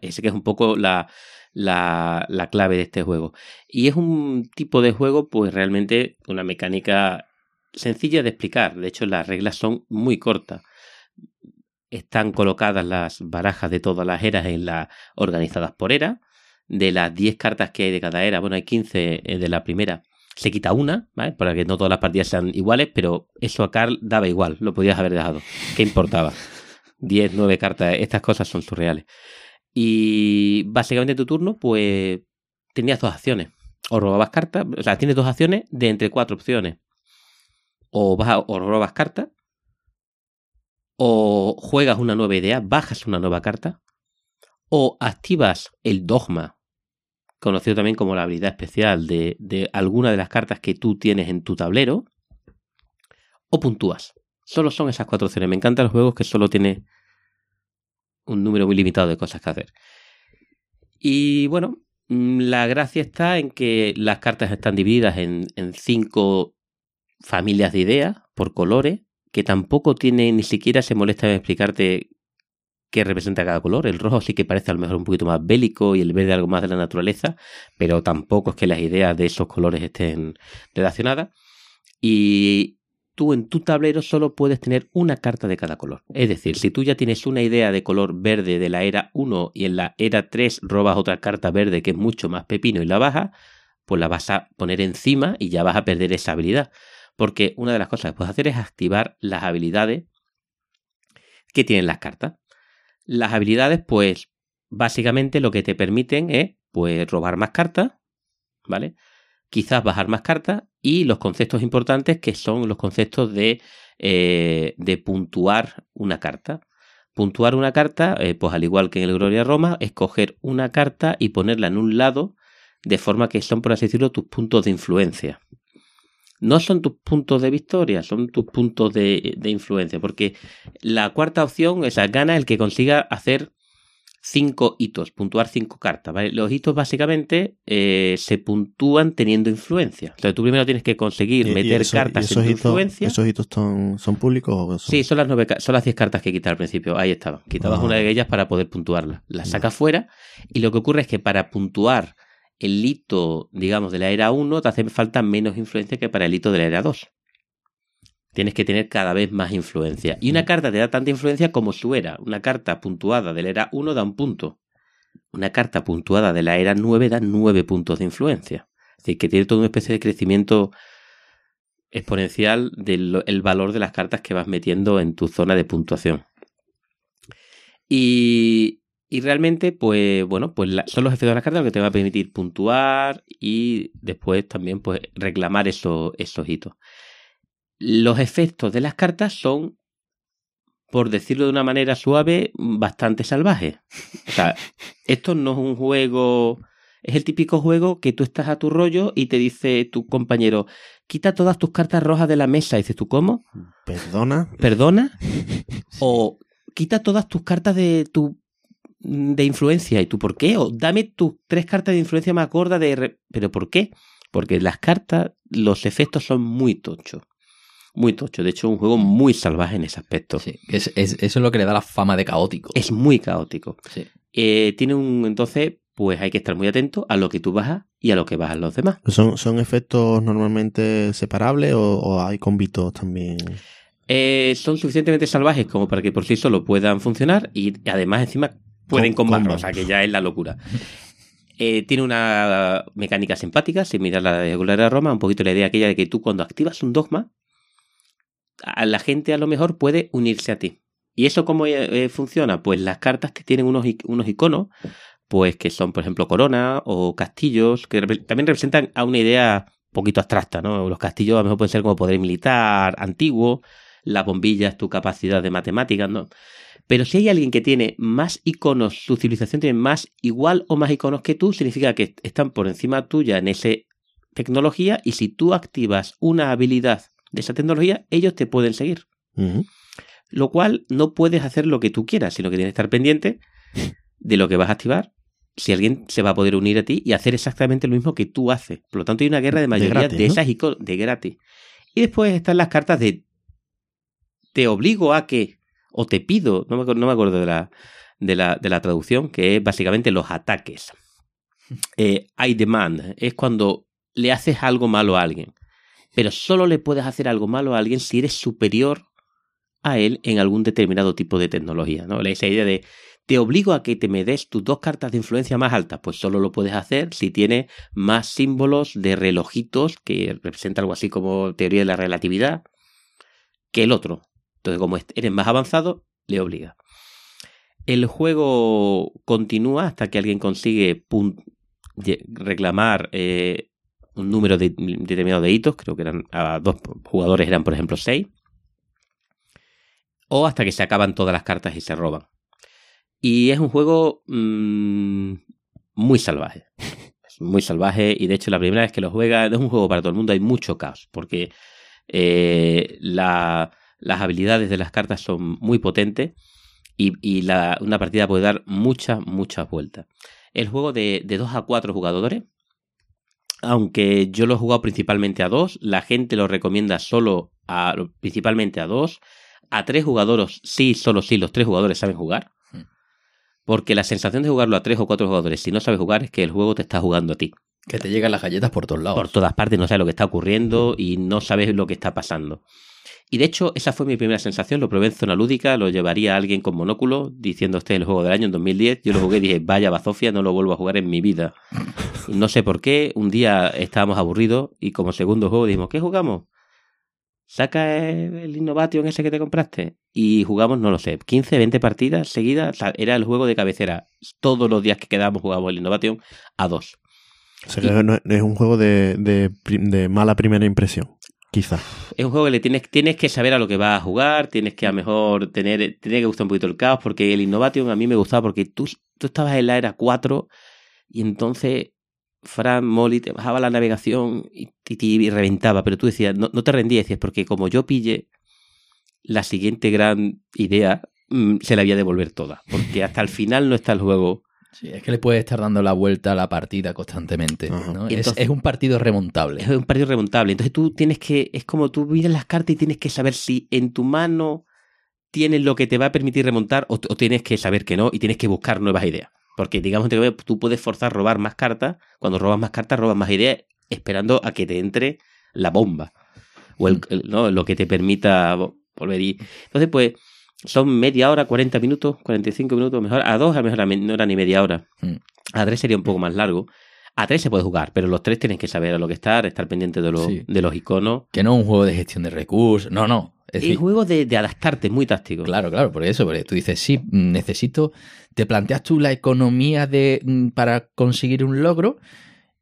ese que es un poco la, la, la clave de este juego. Y es un tipo de juego pues realmente una mecánica sencilla de explicar. De hecho las reglas son muy cortas están colocadas las barajas de todas las eras en la organizadas por era de las 10 cartas que hay de cada era, bueno, hay 15 eh, de la primera, se quita una, ¿vale? Para que no todas las partidas sean iguales, pero eso a Carl daba igual, lo podías haber dejado. ¿Qué importaba? <laughs> 10, 9 cartas, estas cosas son surreales. Y básicamente en tu turno, pues tenías dos acciones. O robabas cartas, o sea, tienes dos acciones de entre cuatro opciones. O, vas a- o robas cartas, o juegas una nueva idea, bajas una nueva carta, o activas el dogma, conocido también como la habilidad especial de, de alguna de las cartas que tú tienes en tu tablero, o puntúas. Solo son esas cuatro opciones. Me encantan los juegos que solo tiene un número muy limitado de cosas que hacer. Y bueno, mm, la gracia está en que las cartas están divididas en, en cinco familias de ideas por colores, que tampoco tiene ni siquiera se molesta en explicarte qué representa cada color. El rojo sí que parece a lo mejor un poquito más bélico y el verde algo más de la naturaleza, pero tampoco es que las ideas de esos colores estén relacionadas. Y tú en tu tablero solo puedes tener una carta de cada color. Es decir, si tú ya tienes una idea de color verde de la era 1 y en la era 3 robas otra carta verde que es mucho más pepino y la bajas, pues la vas a poner encima y ya vas a perder esa habilidad. Porque una de las cosas que puedes hacer es activar las habilidades que tienen las cartas. Las habilidades, pues, básicamente lo que te permiten es, pues, robar más cartas, ¿vale? Quizás bajar más cartas y los conceptos importantes que son los conceptos de, eh, de puntuar una carta. Puntuar una carta, eh, pues al igual que en el Gloria Roma, es coger una carta y ponerla en un lado de forma que son, por así decirlo, tus puntos de influencia. No son tus puntos de victoria, son tus puntos de, influencia, porque la cuarta opción, esa gana el que consiga hacer cinco hitos, puntuar cinco cartas. Los hitos básicamente eh, se puntúan teniendo influencia. Entonces tú primero tienes que conseguir meter cartas en influencia. ¿Esos hitos son, son públicos? O son... Sí, son las, nueve, son las diez cartas que quitas al principio. Ahí estaban. Quitabas ah. una de ellas para poder puntuarla. La sacas fuera y lo que ocurre es que para puntuar el hito, digamos, de la era 1 te hace falta menos influencia que para el hito de la era 2. Tienes que tener cada vez más influencia. Y una carta te da tanta influencia como su era. Una carta puntuada de la era 1 da un punto. Una carta puntuada de la era 9 da 9 puntos de influencia. Es decir, que tiene toda una especie de crecimiento exponencial del valor de las cartas que vas metiendo en tu zona de puntuación. Y, y realmente, pues bueno, pues son los efectos de la carta lo que te va a permitir puntuar y después también pues reclamar esos, esos hitos. Los efectos de las cartas son, por decirlo de una manera suave, bastante salvajes. O sea, <laughs> esto no es un juego... Es el típico juego que tú estás a tu rollo y te dice tu compañero, quita todas tus cartas rojas de la mesa. Y dices tú, ¿cómo? ¿Perdona? ¿Perdona? <laughs> o quita todas tus cartas de tu de influencia. ¿Y tú por qué? O dame tus tres cartas de influencia más gordas de... ¿Pero por qué? Porque las cartas, los efectos son muy tochos. Muy tochos. De hecho, es un juego muy salvaje en ese aspecto. Sí, es, eso es lo que le da la fama de caótico. Es muy caótico. Sí. Eh, tiene un... Entonces, pues hay que estar muy atento a lo que tú bajas y a lo que bajan los demás. ¿Son, son efectos normalmente separables o, hay convitos también? Eh, son suficientemente salvajes como para que por sí solo puedan funcionar y además encima pueden combatir, o sea que ya es la locura. Eh, tiene una mecánica simpática, similar a la de de Roma, un poquito la idea aquella de que tú cuando activas un dogma, a la gente a lo mejor puede unirse a ti. ¿Y eso cómo eh, funciona? Pues las cartas que tienen unos, unos iconos, pues que son, por ejemplo, corona o castillos, que también representan a una idea un poquito abstracta, ¿no? Los castillos a lo mejor pueden ser como poder militar antiguo, la bombilla es tu capacidad de matemáticas, ¿no? Pero si hay alguien que tiene más iconos, su civilización tiene más igual o más iconos que tú, significa que están por encima tuya en esa tecnología y si tú activas una habilidad de esa tecnología, ellos te pueden seguir. Lo cual no puedes hacer lo que tú quieras, sino que tienes que estar pendiente de lo que vas a activar, si alguien se va a poder unir a ti y hacer exactamente lo mismo que tú haces. Por lo tanto, hay una guerra de mayoría de, esas iconos de gratis. Y después están las cartas de te obligo a que o te pido, no me, no me acuerdo de la, de, la, de la, traducción, que es básicamente los ataques. <laughs> Eh, I demand es cuando le haces algo malo a alguien, pero solo le puedes hacer algo malo a alguien si eres superior a él en algún determinado tipo de tecnología. ¿no? Esa idea de te obligo a que te me des tus dos cartas de influencia más altas, pues solo lo puedes hacer si tiene más símbolos de relojitos que representa algo así como teoría de la relatividad que el otro. Entonces, como eres más avanzado, le obliga. El juego continúa hasta que alguien consigue reclamar eh, un número determinado de hitos, creo que eran a dos jugadores eran por ejemplo seis, o hasta que se acaban todas las cartas y se roban. Y es un juego mm, muy salvaje. <laughs> Es muy salvaje y de hecho la primera vez que lo juega es un juego para todo el mundo, hay mucho caos, porque eh, la las habilidades de las cartas son muy potentes y, una partida puede dar muchas, muchas vueltas. El juego de, de 2 a 4 jugadores, aunque yo lo he jugado principalmente a 2, la gente lo recomienda solo a, principalmente a 2. A 3 jugadores, sí, solo sí, los 3 jugadores saben jugar. Hmm. Porque la sensación de jugarlo a 3 o 4 jugadores, si no sabes jugar, es que el juego te está jugando a ti. Que te llegan las galletas por todos lados. Por todas partes, no sabes lo que está ocurriendo y no sabes lo que está pasando. Y de hecho, esa fue mi primera sensación. Lo probé en zona lúdica, lo llevaría a alguien con monóculo diciendo este es el juego del año en 2010. Yo lo jugué y dije, vaya bazofia, no lo vuelvo a jugar en mi vida. no sé por qué. Un día estábamos aburridos y como segundo juego dijimos, ¿qué jugamos? saca el Innovation ese que te compraste y jugamos, no lo sé, 15, 20 partidas seguidas. Era el juego de cabecera. Todos los días que quedábamos jugábamos el Innovation a dos. O sea, no- es un juego de, de mala primera impresión, quizá. Es un juego que le tienes, tienes que saber a lo que vas a jugar, tienes que a mejor tener, tiene que gustar un poquito el caos, porque el Innovation a mí me gustaba porque tú, tú estabas en la era 4 y entonces Fran Molly te bajaba la navegación y, y- y reventaba, pero tú decías, no, no te rendías, decías, porque como yo pille la siguiente gran idea, mm, se la voy a devolver toda, porque hasta el final no está el juego. Sí, es que le puedes estar dando la vuelta a la partida constantemente. Es- un partido remontable. Es un partido remontable. Entonces tú tienes que, es como tú miras las cartas y tienes que saber si en tu mano tienes lo que te va a permitir remontar o, o tienes que saber que no y tienes que buscar nuevas ideas. Porque digamos que tú puedes forzar a robar más cartas. Cuando robas más cartas, robas más ideas esperando a que te entre la bomba. O el, el- ¿no? lo que te permita vo- volver. Y, entonces, pues, son media hora, 40 minutos, 45 minutos, mejor. A dos, a lo mejor no era ni media hora. Mm. A tres sería un poco más largo. A tres se puede jugar, pero los tres tienes que saber a lo que estar, estar pendiente de, los Sí. de los iconos. Que no es un juego de gestión de recursos. No, no. Es Es decir, juego de, de adaptarte, muy táctico. Claro, claro, por eso, porque tú dices, sí, mm, necesito, te planteas tú la economía de mm, para conseguir un logro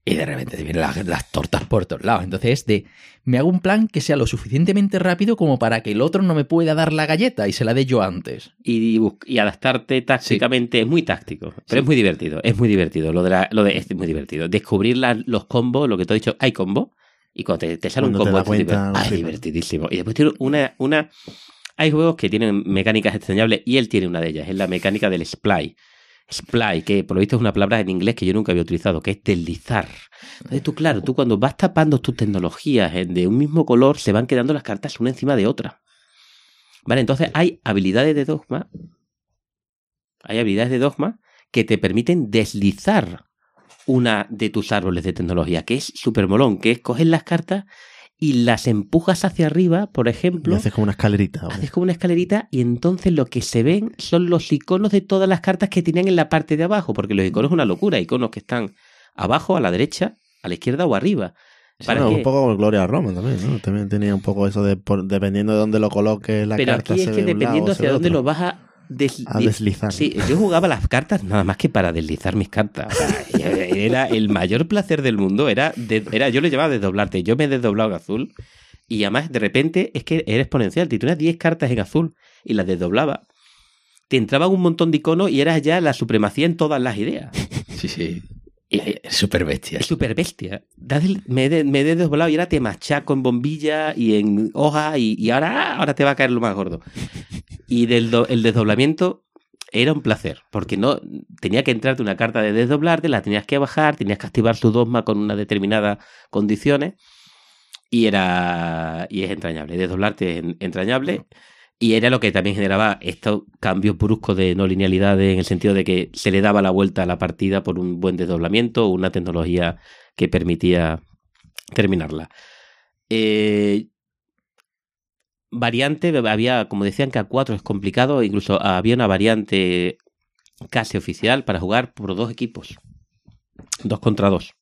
y de repente te vienen las, las tortas por todos lados. Entonces es de, me hago un plan que sea lo suficientemente rápido como para que el otro no me pueda dar la galleta y se la dé yo antes. Y, y adaptarte tácticamente es muy táctico, pero Sí. es muy divertido, es muy divertido. Lo de, la- lo de es muy divertido. Descubrir la- los combos, lo que te he dicho, hay combo. Y cuando te, te sale un Cuando combo, es, cuenta, ah, es divertidísimo. Y después tiene una, una. Hay juegos que tienen mecánicas extrañables y él tiene una de ellas, es la mecánica del splay. Splay, que por lo visto es una palabra en inglés que yo nunca había utilizado, que es deslizar. Entonces tú, claro, tú cuando vas tapando tus tecnologías de un mismo color, se van quedando las cartas una encima de otra. Vale, entonces hay habilidades de dogma. Hay habilidades de dogma que te permiten deslizar una de tus árboles de tecnología, que es súper molón, que es coger las cartas y las empujas hacia arriba, por Y ejemplo, haces como una escalerita. ¿vale? haces como una escalerita y entonces lo que se ven son los iconos de todas las cartas que tenían en la parte de abajo, porque los iconos es una locura, iconos que están abajo, a la derecha, a la izquierda o arriba. Para que- un poco como Gloria Roma también, ¿no? También tenía un poco eso de, por- dependiendo de dónde lo coloques la Pero carta aquí es se que lado dependiendo hacia dónde lo vas a, desli- a deslizar. Sí, yo jugaba las cartas nada más que para deslizar mis cartas. O sea, era el mayor placer del mundo. Era, de- era yo le llamaba desdoblarte. Yo me he desdoblado en azul. Y además, de repente, es que era exponencial. Si tenías 10 cartas en azul y las desdoblaba, te entraban un montón de iconos y eras ya la supremacía en todas las ideas. Sí, sí. Súper bestia. Es súper bestia. Me he, me he desdoblado y ahora te machaco en bombilla y en hoja y, y ahora, ahora te va a caer lo más gordo. Y del do- el desdoblamiento era un placer, porque no tenía que entrarte una carta de desdoblarte, la tenías que bajar, tenías que activar su dogma con unas determinadas condiciones y era y es entrañable. Desdoblarte es en- entrañable y era lo que también generaba estos cambios bruscos de no linealidad en el sentido de que se le daba la vuelta a la partida por un buen desdoblamiento o una tecnología que permitía terminarla. Eh, variante, había, como decían que a 4 es complicado, incluso había una variante casi oficial para jugar por dos equipos. Dos contra dos.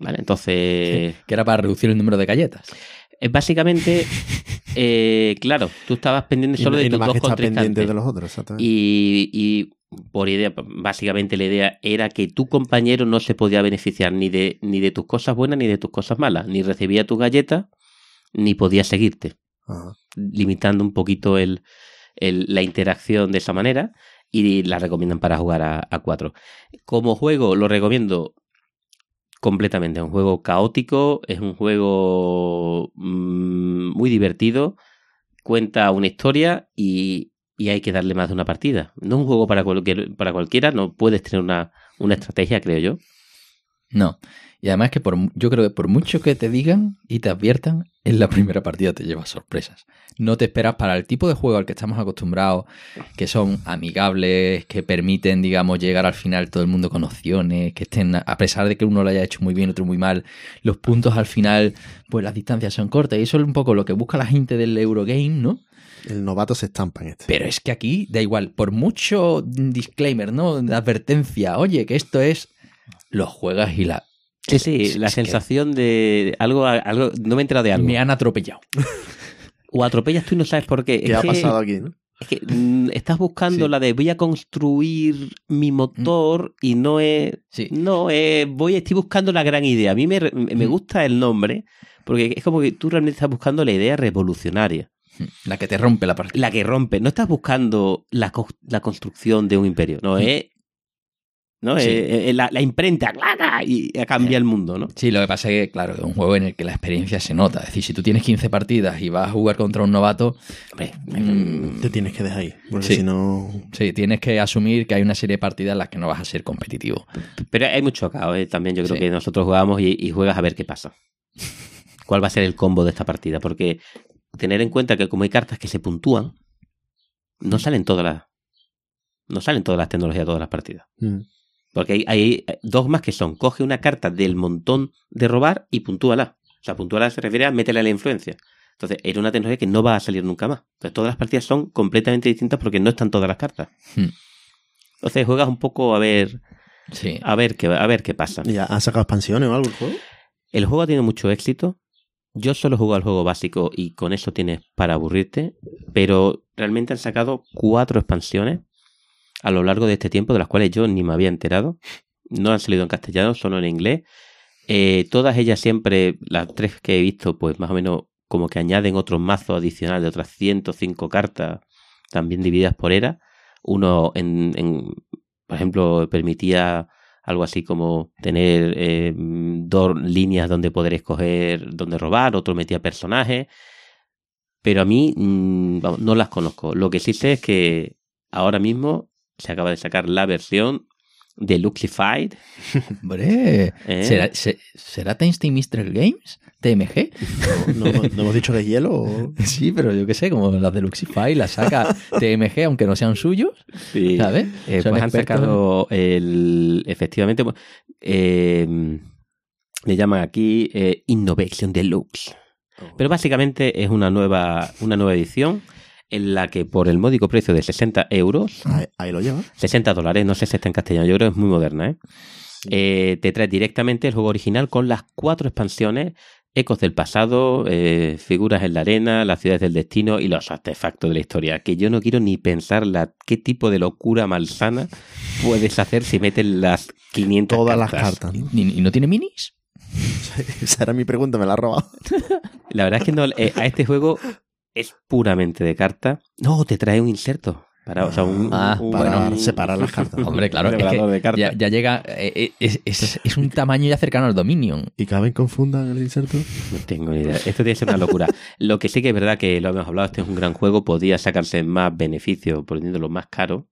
Vale, entonces... Que era para reducir el número de galletas. Es básicamente, <laughs> eh, claro, tú estabas pendiente solo y de tus dos pendiente contrincantes. de los otros, exactamente. Y, y por idea, básicamente la idea era que tu compañero no se podía beneficiar ni de, ni de tus cosas buenas ni de tus cosas malas. Ni recibía tus galletas, ni podía seguirte. Ajá. Limitando un poquito el, el- la interacción de esa manera. Y la recomiendan para jugar a, a cuatro. Como juego, lo recomiendo completamente. Es un juego caótico, es un juego mm, muy divertido, cuenta una historia y, y hay que darle más de una partida. No es un juego para, para cualquiera, no puedes tener una, una estrategia, creo yo. No. Y además que por, yo creo que por mucho que te digan y te adviertan, en la primera partida te llevas sorpresas. No te esperas para el tipo de juego al que estamos acostumbrados, que son amigables, que permiten, digamos, llegar al final todo el mundo con opciones, que estén, a pesar de que uno lo haya hecho muy bien, otro muy mal, los puntos al final, pues las distancias son cortas. Y eso es un poco lo que busca la gente del Eurogame, ¿no? El novato se estampa en este. Pero es que aquí da igual, por mucho disclaimer, ¿no? De advertencia, oye, que esto es. Lo juegas y la. Sí, sí, Es- la es que sensación de algo, algo, no me he enterado de algo. Me han atropellado. <laughs> O atropellas tú y no sabes por qué. ¿Qué es ha que, pasado aquí? no? es que, mm, estás buscando Sí. la de voy a construir mi motor y no es... Sí. No, eh, voy, estoy buscando la gran idea. A mí me, me Mm. gusta el nombre porque es como que tú realmente estás buscando la idea revolucionaria. La que te rompe la partida. La que rompe. No estás buscando la, co- la construcción de un imperio. No, Mm. es... No, Sí. es- es la, la imprenta, ¡clac! y cambia Eh. el mundo, ¿no? Sí, lo que pasa es que, claro, es un juego en el que la experiencia se nota. Es decir, si tú tienes 15 partidas y vas a jugar contra un novato, Hombre, mm, Te tienes que dejar ahí. Porque Sí. si no. sí, tienes que asumir que hay una serie de partidas en las que no vas a ser competitivo. Pero hay mucho caos, ¿eh? también yo creo Sí. que nosotros jugamos y, y juegas a ver qué pasa. ¿Cuál va a ser el combo de esta partida? Porque tener en cuenta que como hay cartas que se puntúan, no salen todas las no salen todas las tecnologías de todas las partidas. Mm. Porque hay, hay dogmas que son, coge una carta del montón de robar y puntúala. O sea, puntúala se refiere a métele la influencia. Entonces, era una tecnología que no va a salir nunca más. Entonces, todas las partidas son completamente distintas porque no están todas las cartas. Hmm. Entonces, juegas un poco a ver, Sí. a ver qué, a ver qué pasa. ¿Ya ha sacado expansiones o algo el juego? El juego ha tenido mucho éxito. Yo solo he jugado al juego básico y con eso tienes para aburrirte. Pero realmente han sacado cuatro expansiones a lo largo de este tiempo, de las cuales yo ni me había enterado. No han salido en castellano, solo en inglés. Eh, todas ellas siempre, las tres que he visto, pues más o menos como que añaden otro mazo adicional de otras 105 cartas, también divididas por era. Uno, en, por ejemplo, permitía algo así como tener eh, dos líneas donde poder escoger donde robar, otro metía personajes. Pero a mí mm, no las conozco. Lo que sí sé es que ahora mismo se acaba de sacar la versión de Luxified. <laughs> Hombre, ¿eh? ¿será, se- ¿será Tasty Mystery Games? ¿TMG? ¿No, no, no hemos dicho que es hielo? O... <laughs> Sí, pero yo qué sé, como las de Luxify, las saca <laughs> TMG, aunque no sean suyos, Sí. ¿sabes? Eh, pues han sacado el. Efectivamente, eh, le llaman aquí eh, Innovation Deluxe. Pero básicamente es una nueva, una nueva edición en la que por el módico precio de 60 euros, Ahí, ahí lo lleva. 60 dólares, no sé si está en castellano, yo creo que es muy moderna, ¿eh? Eh, te trae directamente el juego original con las cuatro expansiones, ecos del pasado, eh, figuras en la arena, las ciudades del destino y los artefactos de la historia, que yo no quiero ni pensar la, qué tipo de locura malsana puedes hacer si metes las 500 Todas las cartas. cartas. ¿no? ¿Y, y no tiene minis? <laughs> Esa era mi pregunta, me la ha robado. La verdad es que no, eh, a este juego es puramente de carta. No, te trae un inserto. Para, o sea, un, Ah, un- para un- separar las cartas. <laughs> Hombre, claro, es que de cartas. ya, ya llega, eh, eh, es, es- es un tamaño ya cercano al Dominion. ¿Y caben confundan el inserto? No tengo ni idea. Esto tiene que ser una locura. Lo que sí que es verdad que lo hemos hablado, este es un gran juego, podía sacarse más beneficio poniéndolo más caro.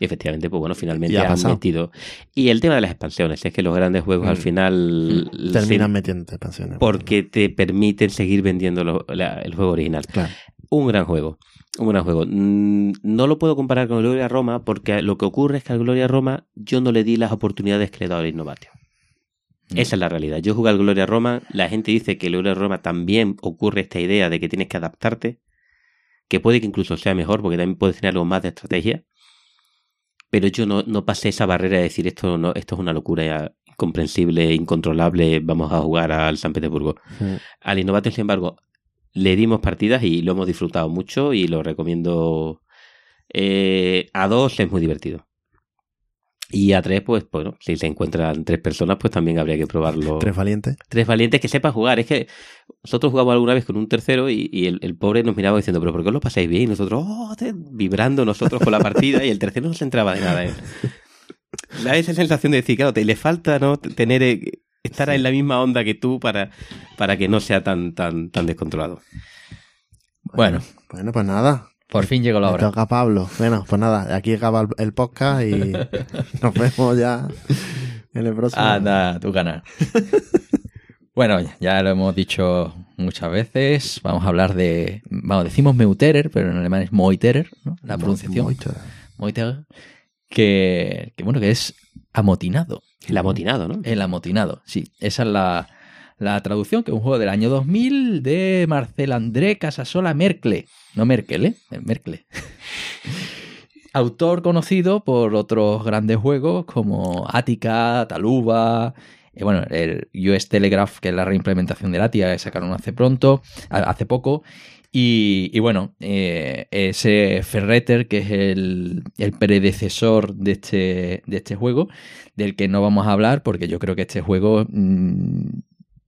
Y efectivamente, pues bueno, finalmente han pasado. metido. Y el tema de las expansiones, es que los grandes juegos al Mm. final Terminan sí, metiendo expansiones. porque te permiten seguir vendiendo lo- la- el juego original. Claro. Un gran juego. Un gran juego. Mm, No lo puedo comparar con Gloria Roma porque lo que ocurre es que al Gloria Roma yo no le di las oportunidades que le he dado al Innovatio. Esa es la realidad. Yo jugué al Gloria Roma, la gente dice que el Gloria Roma también ocurre esta idea de que tienes que adaptarte, que puede que incluso sea mejor porque también puedes tener algo más de estrategia, pero yo no, no pasé esa barrera de decir esto, no, esto es una locura ya incomprensible, incontrolable, vamos a jugar al San Petersburgo. Al Innovatio, sin embargo, le dimos partidas y lo hemos disfrutado mucho y lo recomiendo. Eh, a dos es muy divertido. Y a tres, pues, bueno, si se encuentran tres personas, pues también habría que probarlo. Tres valientes. Tres valientes que sepan jugar. Es que nosotros jugamos alguna vez con un tercero y, y el, el pobre nos miraba diciendo, pero ¿por qué os lo pasáis bien? Y nosotros, oh, te- vibrando nosotros con la partida y el tercero no se entraba de nada. ¿eh? <laughs> Da esa sensación de decir, claro, te le falta no tener eh, estar en la misma onda que tú para, para que no sea tan, tan, tan descontrolado. Bueno, Bueno, pues nada. Por fin llegó la Me hora. toca Pablo. Bueno, pues nada, aquí acaba el, podcast y <laughs> nos vemos ya en el próximo. Anda, tu canal. <laughs> bueno, ya lo hemos dicho muchas veces. Vamos a hablar de. Vamos, decimos Meuterer, pero en alemán es Moiterer, ¿no? La pronunciación. Mucho. Moiterer. Que, que, bueno, que es amotinado. El amotinado, ¿no? El amotinado, sí. Esa es la, la traducción, que es un juego del año 2000 de Marcel André Casasola Mercle. No Merkel, ¿eh? Mercle. <laughs> Autor conocido por otros grandes juegos como Attica, Taluba, Eh, bueno, el US Telegraph, que es la reimplementación de la TIA, sacaron hace pronto, hace poco. Y, bueno, eh, ese Ferreter, que es el, predecesor de este, de este juego, del que no vamos a hablar, porque yo creo que este juego, mm,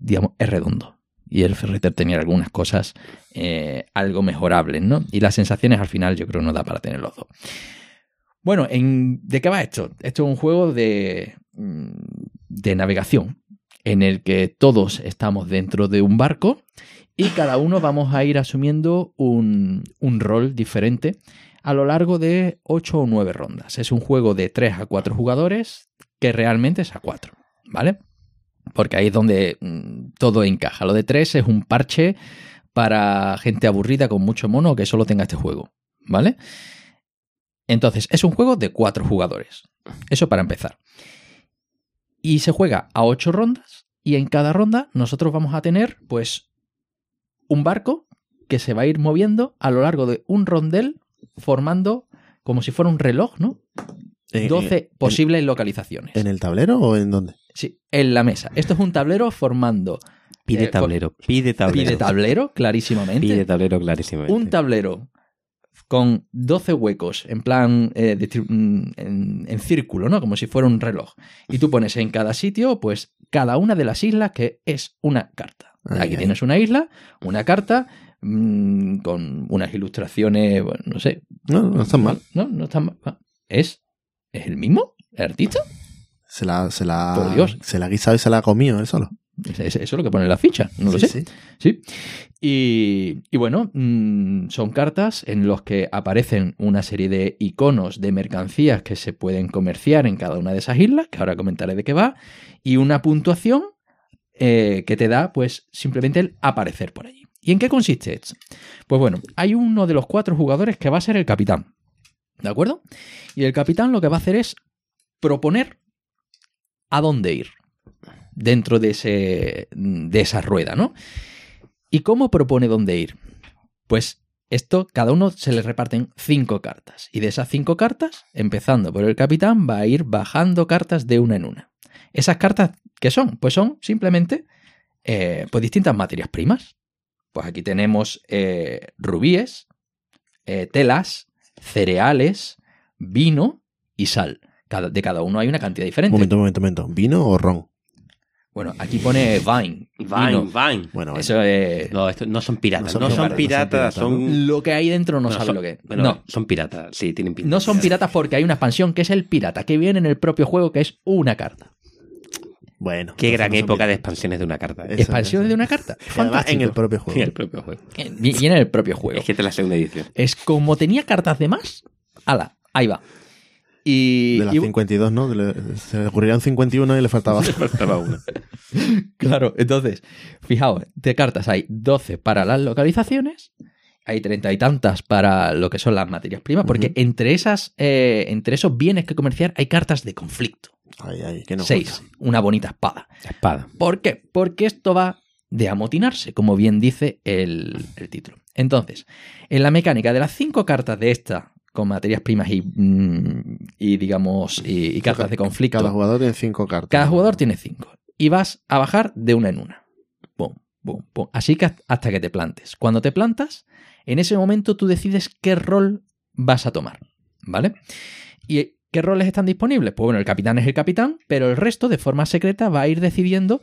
digamos, es redondo. Y el Ferreter tenía algunas cosas eh, algo mejorables, ¿no? Y las sensaciones al final yo creo no da para tener los dos. Bueno, ¿de qué va esto? Esto es un juego de, mm, de navegación en el que todos estamos dentro de un barco y cada uno vamos a ir asumiendo un, rol diferente a lo largo de 8 o 9 rondas. Es un juego de 3 a 4 jugadores que realmente es a 4, ¿vale? Porque ahí es donde mm, todo encaja. Lo de 3 es un parche para gente aburrida con mucho mono que solo tenga este juego, ¿vale? Entonces, es un juego de 4 jugadores. Eso para empezar. Y se juega a 8 rondas y en cada ronda nosotros vamos a tener pues un barco que se va a ir moviendo a lo largo de un rondel formando como si fuera un reloj, ¿no? 12 eh, posibles localizaciones. ¿En el tablero o en dónde? Sí, en la mesa. Esto es un tablero formando. Pide eh, tablero, pide tablero. Pide tablero, clarísimamente. Pide tablero, clarísimamente. Un tablero con 12 huecos, en plan eh, mm, en, círculo, ¿no? Como si fuera un reloj. Y tú pones en cada sitio, pues, cada una de las islas que es una carta. Aquí tienes una isla, una carta, mm, con unas ilustraciones, bueno, no sé. No, no están mal. No, no están mal. ¿Es, ¿Es el mismo? ¿El artista? Se la, se la, Por Dios. Se la ha guisado y se la ha comido él solo. Eso es lo que pone en la ficha, no lo sé. Sí. Y, bueno, mm, son cartas en las que aparecen una serie de iconos de mercancías que se pueden comerciar en cada una de esas islas, que ahora comentaré de qué va, y una puntuación eh, que te da, pues, simplemente el aparecer por allí. ¿Y en qué consiste esto? Pues bueno, hay uno de los cuatro jugadores que va a ser el capitán. ¿De acuerdo? Y el capitán lo que va a hacer es proponer a dónde ir dentro de, ese, de esa rueda, ¿no? ¿Y cómo propone dónde ir? Pues esto, cada uno se le reparten cinco cartas. Y de esas cinco cartas, empezando por el capitán, va a ir bajando cartas de una en una. ¿Esas cartas qué son? Pues son simplemente eh, pues distintas materias primas. Pues aquí tenemos eh, rubíes, eh, telas, cereales, vino y sal. De cada uno hay una cantidad diferente. Momento, momento, momento. ¿Vino o ron? Bueno, aquí pone Vine. Vine, Vine. Bueno, Eso es... No, esto no son piratas. No son, piratas, son, Lo que hay dentro no, sabe lo que es. no, son piratas, sí, tienen pinta. No son piratas porque hay una expansión que es el pirata, que viene en el propio juego, que es una carta. Bueno. Qué gran época de expansiones de una carta. ¿eh? expansiones de una carta. en el propio juego. En el propio juego. <laughs> Y en el propio juego. Es que te la segunda edición. Es como tenía cartas de más. Ala, ahí va. Y, de las 52, ¿no? se le ocurrían 51 y le faltaba, <laughs> le faltaba una. <laughs> claro, entonces, fijaos, de cartas hay 12 para las localizaciones, hay treinta y tantas para lo que son las materias primas, porque entre, esas, eh, entre esos bienes que comerciar hay cartas de conflicto. Ay, ay, que no Seis, una bonita espada. Espada. ¿Por qué? Porque esto va de amotinarse, como bien dice el, el título. Entonces, en la mecánica de las cinco cartas de esta con materias primas y, mm, y digamos, y, cartas de conflicto. Cada jugador tiene cinco cartas. Cada jugador tiene cinco. Y vas a bajar de una en una. Así que hasta que te plantes. Cuando te plantas, en ese momento tú decides qué rol vas a tomar. ¿Vale? ¿Y qué roles están disponibles? Pues bueno, el capitán es el capitán, pero el resto, de forma secreta, va a ir decidiendo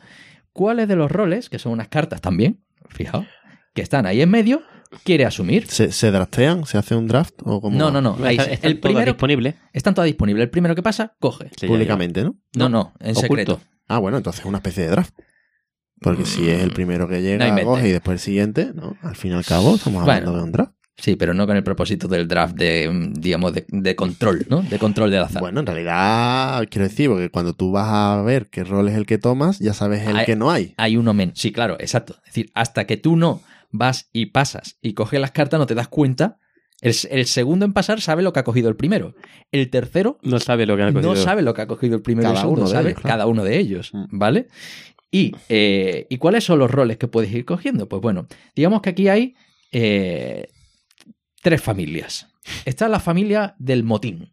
cuáles de los roles, que son unas cartas también, fijaos, que están ahí en medio, quiere asumir. ¿Se, draftean? ¿Se hace un draft? ¿O no, no, no. el primero, disponible. Están todas disponibles. El primero que pasa, coge. Públicamente, ¿no? No, no, en secreto. Ah, bueno, entonces es una especie de draft. Porque si es el primero que llega, coge y después el siguiente, ¿no? Al fin y al cabo, estamos hablando de un draft. Sí, pero no con el propósito del draft de, mm, digamos, de, control, ¿no? De control del azar. Bueno, en realidad, quiero decir, porque cuando tú vas a ver qué rol es el que tomas, ya sabes el que no hay. Hay uno menos. Sí, claro, exacto. Es decir, hasta que tú no vas y pasas y coges las cartas, no te das cuenta. El, segundo en pasar sabe lo que ha cogido el primero. El tercero no sabe lo que ha cogido, no sabe lo que ha cogido el primero. Cada uno sabe cada uno de ellos, mm. ¿vale? Y, eh, y, cuáles son los roles que puedes ir cogiendo? Pues bueno, digamos que aquí hay eh, tres familias. Está la familia del motín,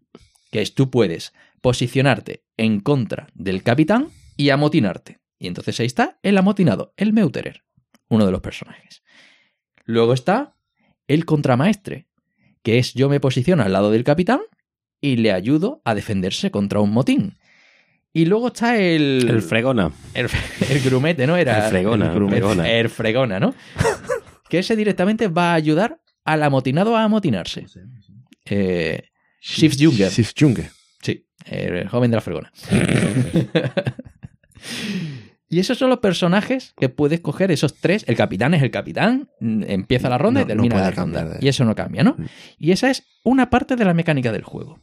que es tú puedes posicionarte en contra del capitán y amotinarte. Y entonces ahí está el amotinado, el Meuterer, uno de los personajes. Luego está el contramaestre, que es yo me posiciono al lado del capitán y le ayudo a defenderse contra un motín. Y luego está el... El fregona. El, <laughs> el grumete, ¿no? Era El fregona, el, grumete. fregona. El fregona, ¿no? <laughs> que ese directamente va a ayudar al amotinado a amotinarse. Eh, Shift Junger. Shift Junger. Sí, el joven de la fregona. <laughs> y esos son los personajes que puedes coger, esos tres. El capitán es el capitán, mm, empieza la ronda No, y termina no la ronda. de- Y eso no cambia, ¿no? Mm. Y esa es una parte de la mecánica del juego.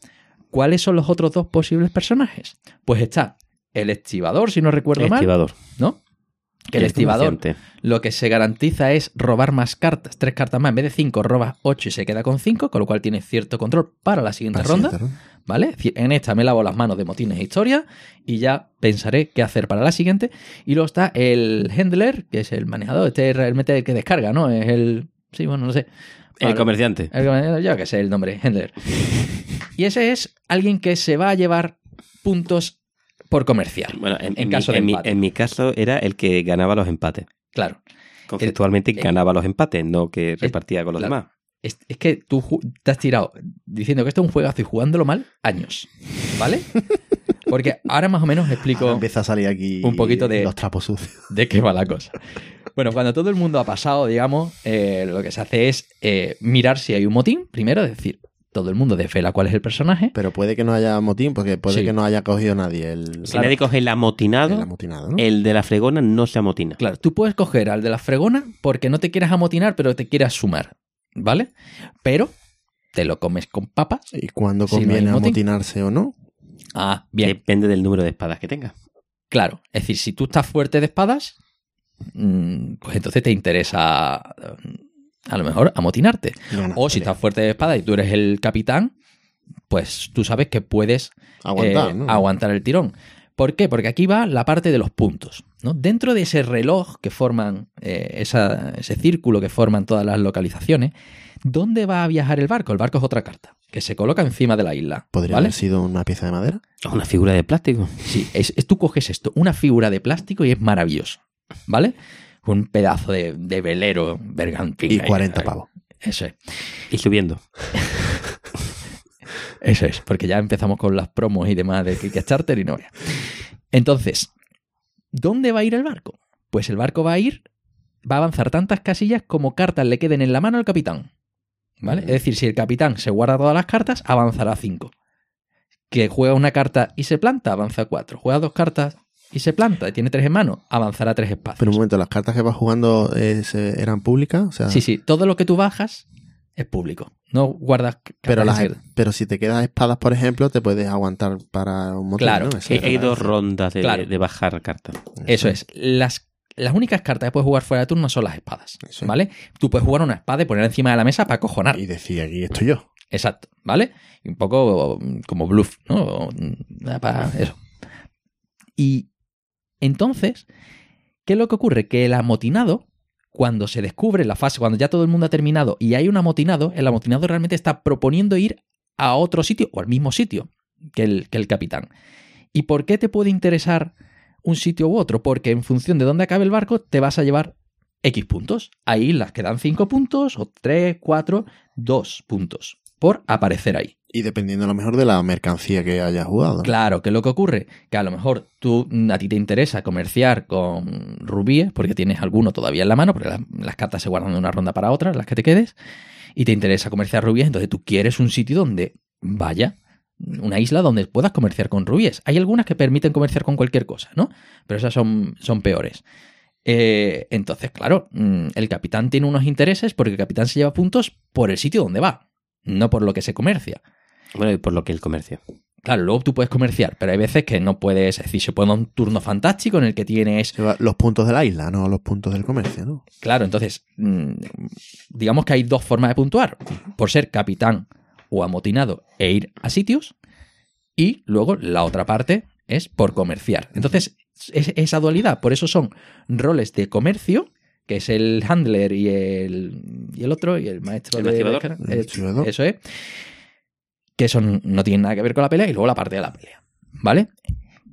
¿Cuáles son los otros dos posibles personajes? Pues está el estibador, si no recuerdo mal, Estivador. ¿no? Que el estibador comerciante. lo que se garantiza es robar más cartas, tres cartas más. En vez de cinco, robas ocho y se queda con cinco, con lo cual tiene cierto control para la siguiente Para ronda. siguiente. ¿Vale? En esta me lavo las manos de motines e historia y ya pensaré qué hacer para la siguiente. Y luego está el handler, que es el manejador, este es realmente el que descarga, ¿no? Es el. Sí, bueno, no sé. El comerciante. El- Yo que sé el nombre, handler. <laughs> Y ese es alguien que se va a llevar puntos por comercial. Bueno, en, En en caso mi, de en mi- empate. en mi caso era el que ganaba los empates. Claro. Conceptualmente el- ganaba los empates, no que repartía con los claro. demás. Es, es que tú te has tirado diciendo que esto es un juegazo y jugándolo mal años. ¿Vale? <laughs> Porque ahora más o menos explico. Ahora empieza a salir aquí un poquito de- los trapos sucios. <laughs> de qué va la cosa. Bueno, cuando todo el mundo ha pasado, digamos, eh, lo que se hace es eh, mirar si hay un motín, primero, es decir, todo el mundo desvela cuál es el personaje. Pero puede que no haya motín, porque puede Sí. que no haya cogido nadie el, Si nadie coge el amotinado, el amotinado, ¿no? el de la fregona no se amotina. Claro, tú puedes coger al de la fregona porque no te quieras amotinar, pero te quieras sumar, ¿vale? Pero te lo comes con papas. ¿Y cuándo Si no hay conviene motín. amotinarse o no? Ah, bien, Depende del número de espadas que tenga. claro. Es decir, si tú estás fuerte de espadas, mm, pues entonces te interesa a lo mejor amotinarte. O si estás fuerte de espada y tú eres el capitán, pues tú sabes que puedes Aguantar, eh, ¿no? aguantar el tirón. ¿Por qué? Porque aquí va la parte de los puntos. ¿no? Dentro de ese reloj que forman, eh, esa- ese círculo que forman todas las localizaciones, ¿dónde va a viajar el barco? El barco es otra carta, que se coloca encima de la isla. ¿Podría ¿vale? haber sido una pieza de madera? Una figura de plástico. Sí, es, es- tú coges esto, una figura de plástico y es maravilloso. ¿Vale? Un pedazo de, de velero bergantín. Y ahí, 40 ahí. pavos. Eso es. Y subiendo. <laughs> Eso es, porque ya empezamos con las promos y demás de Kickstarter y no vea. Entonces, ¿dónde va a ir el barco? Pues el barco va a ir, va a avanzar tantas casillas como cartas le queden en la mano al capitán. ¿Vale? Es decir, si el capitán se guarda todas las cartas, avanzará 5. Que juega una carta y se planta, avanza 4. Juega dos cartas y se planta y tiene tres en mano, avanzará tres espacios. Pero un momento, ¿las cartas que vas jugando eh, eran públicas? O sea, Sí, sí, todo lo que tú bajas es público. No guardas cartas Pero, las, pero si te quedas espadas, por ejemplo, te puedes aguantar para un motín, Claro, Hay, dos rondas de, Claro. de bajar cartas. Eso es. Las, las únicas cartas que puedes jugar fuera de turno son las espadas. Eso. ¿Vale? Tú puedes jugar una espada y ponerla encima de la mesa para cojonar. Y decir, aquí estoy yo. Exacto. ¿Vale? Un poco como bluff, ¿no? Mm, Para eso. Y entonces, ¿qué es lo que ocurre? Que el amotinado, cuando se descubre la fase, cuando ya todo el mundo ha terminado y hay un amotinado, el amotinado realmente está proponiendo ir a otro sitio o al mismo sitio que el, que el capitán. ¿Y por qué te puede interesar un sitio u otro? Porque en función de dónde acabe el barco, te vas a llevar X puntos. Hay islas que dan 5 puntos, o 3, 4, 2 puntos por aparecer ahí. Y dependiendo a lo mejor de la mercancía que hayas jugado. Claro, ¿qué es lo que ocurre? Que a lo mejor tú, a ti te interesa comerciar con rubíes, porque tienes alguno todavía en la mano, porque las, las cartas se guardan de una ronda para otra, las que te quedes, y te interesa comerciar rubíes, entonces tú quieres un sitio donde vaya, una isla donde puedas comerciar con rubíes. Hay algunas que permiten comerciar con cualquier cosa, ¿no? Pero esas son, son peores. Eh, entonces, claro, mm, el capitán tiene unos intereses porque el capitán se lleva puntos por el sitio donde va, no por lo que se comercia. Bueno, y por lo que el comercio. Claro, luego tú puedes comerciar, pero hay veces que no puedes, es decir, se puede dar un turno fantástico en el que tienes, Los puntos de la isla, no los puntos del comercio, ¿no? claro, entonces, mm, digamos que hay dos formas de puntuar, por ser capitán o amotinado e ir a sitios, y luego la otra parte es por comerciar. Entonces, es esa dualidad, por eso son roles de comercio, que es el handler y el, y el otro, y el maestro El de activador. el- El activador. Eso es. Que eso no tiene nada que ver con la pelea, y luego la parte de la pelea. ¿Vale?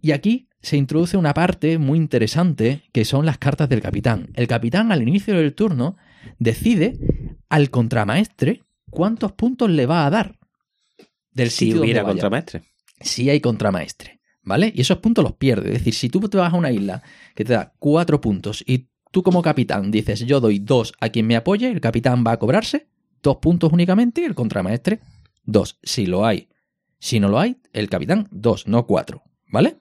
Y aquí se introduce una parte muy interesante que son las cartas del capitán. El capitán al inicio del turno decide al contramaestre cuántos puntos le va a dar del Si sitio hubiera contramaestre. Si hay contramaestre, ¿vale? Y esos puntos los pierde. Es decir, si tú te vas a una isla que te da cuatro puntos y tú como capitán dices yo doy dos a quien me apoye, el capitán va a cobrarse dos puntos únicamente y el contramaestre dos. Si lo hay. Si no lo hay, el capitán dos, no cuatro, ¿vale?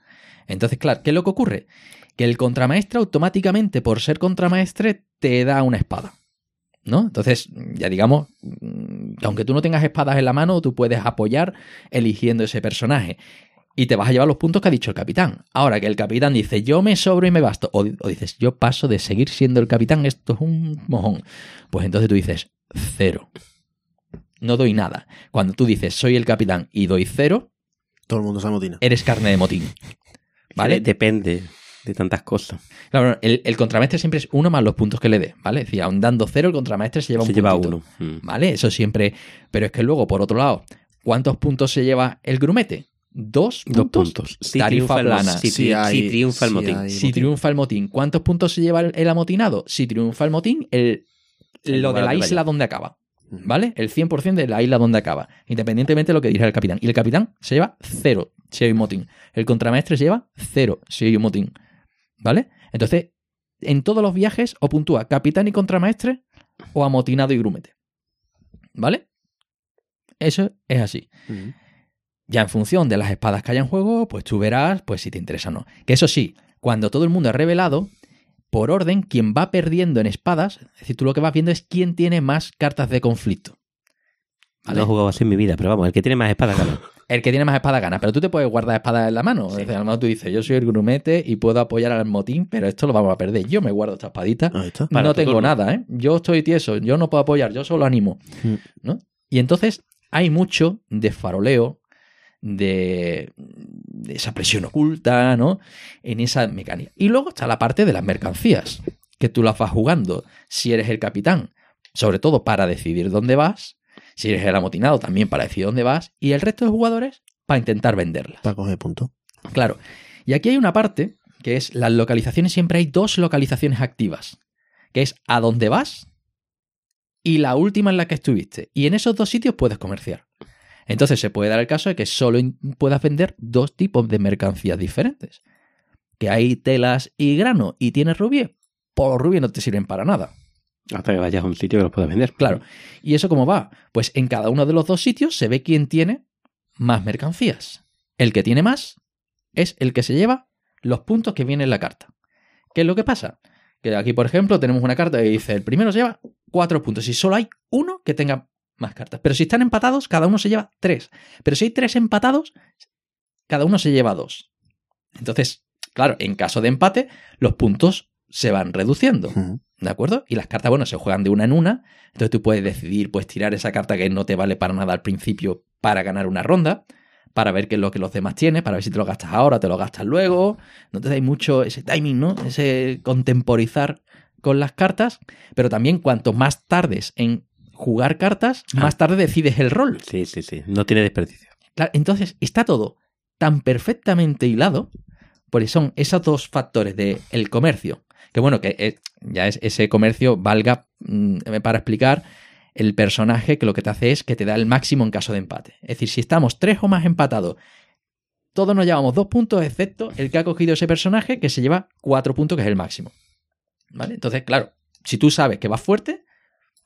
Entonces, claro, ¿qué es lo que ocurre? Que el contramaestre automáticamente, por ser contramaestre, te da una espada. ¿No? Entonces, ya digamos, mm, que aunque tú no tengas espadas en la mano, tú puedes apoyar eligiendo ese personaje. Y te vas a llevar los puntos que ha dicho el capitán. Ahora que el capitán dice, yo me sobro y me basto. O, o dices, yo paso de seguir siendo el capitán, esto es un mojón. Pues entonces tú dices, cero. No doy nada. Cuando tú dices, soy el capitán y doy cero, Todo el mundo se amotina. eres carne de motín. ¿Vale? Depende de tantas cosas. Claro, el, el contramaestre siempre es uno más los puntos que le dé, ¿vale? Es decir, aun dando cero, el contramaestre se lleva Se un lleva puntito, uno. Mm. ¿Vale? Eso siempre. Pero es que luego, por otro lado, ¿cuántos puntos se lleva el grumete? ¿Dos Dos puntos? puntos. Si Tarifa triunfa plana. si, hay- si triunfa el motín. hay- Si triunfa el motín, ¿cuántos puntos se lleva el, el amotinado? Si triunfa el motín, el, El lo de la isla vaya. donde acaba. ¿Vale? El 100% de la isla donde acaba. Independientemente de lo que dirá el capitán. Y el capitán se lleva cero si hay un motín. El contramaestre se lleva cero si hay un motín. ¿Vale? Entonces, en todos los viajes o puntúa capitán y contramaestre o amotinado y grumete. ¿Vale? Eso es así. Ya en función de las espadas que haya en juego, pues tú verás pues si te interesa o no. Que eso sí, cuando todo el mundo es revelado, por orden, quien va perdiendo en espadas, es decir, tú lo que vas viendo es quién tiene más cartas de conflicto. ¿Vale? No he jugado así en mi vida, pero vamos, el que tiene más espada gana. <laughs> El que tiene más espadas gana, pero tú te puedes guardar espadas en la mano. Es decir, a lo mejor tú dices, yo soy el grumete y puedo apoyar al motín, pero esto lo vamos a perder. Yo me guardo esta espadita. Está. Para no tengo turno. nada, ¿eh? Yo estoy tieso, yo no puedo apoyar, yo solo animo. Mm. ¿no? Y entonces hay mucho de faroleo, de, de esa presión oculta, ¿no? En esa mecánica. Y luego está la parte de las mercancías, que tú las vas jugando si eres el capitán, sobre todo para decidir dónde vas, si eres el amotinado también para decidir dónde vas, y el resto de jugadores para intentar venderlas. Para coger puntos. Claro. Y aquí hay una parte que es las localizaciones, siempre hay dos localizaciones activas, que es a dónde vas y la última en la que estuviste. Y en esos dos sitios puedes comerciar. Entonces se puede dar el caso de que solo puedas vender dos tipos de mercancías diferentes. Que hay telas y grano y tienes rubí, por los no te sirven para nada. Hasta que vayas a un sitio que los puedas vender. Claro. ¿Y eso cómo va? Pues en cada uno de los dos sitios se ve quién tiene más mercancías. El que tiene más es el que se lleva los puntos que viene en la carta. ¿Qué es lo que pasa? Que aquí, por ejemplo, tenemos una carta que dice, el primero se lleva cuatro puntos y solo hay uno que tenga más cartas. Pero si están empatados, cada uno se lleva tres. Pero si hay tres empatados, cada uno se lleva dos. Entonces, claro, en caso de empate, los puntos se van reduciendo. ¿De acuerdo? Y las cartas, bueno, se juegan de una en una. Entonces tú puedes decidir, pues tirar esa carta que no te vale para nada al principio para ganar una ronda, para ver qué es lo que los demás tienen, para ver si te lo gastas ahora, te lo gastas luego. No te dais mucho ese timing, ¿no? Ese contemporizar con las cartas. Pero también cuanto más tardes en jugar cartas, Ah. más tarde decides el rol. Sí, sí, sí. No tiene desperdicio. Claro, entonces está todo tan perfectamente hilado, porque son esos dos factores de el comercio, que bueno, que es- ya es ese comercio valga mm, para explicar el personaje que lo que te hace es que te da el máximo en caso de empate. Es decir, si estamos tres o más empatados, todos nos llevamos dos puntos, excepto el que ha cogido ese personaje que se lleva cuatro puntos, que es el máximo. ¿Vale? Entonces, claro, si tú sabes que vas fuerte,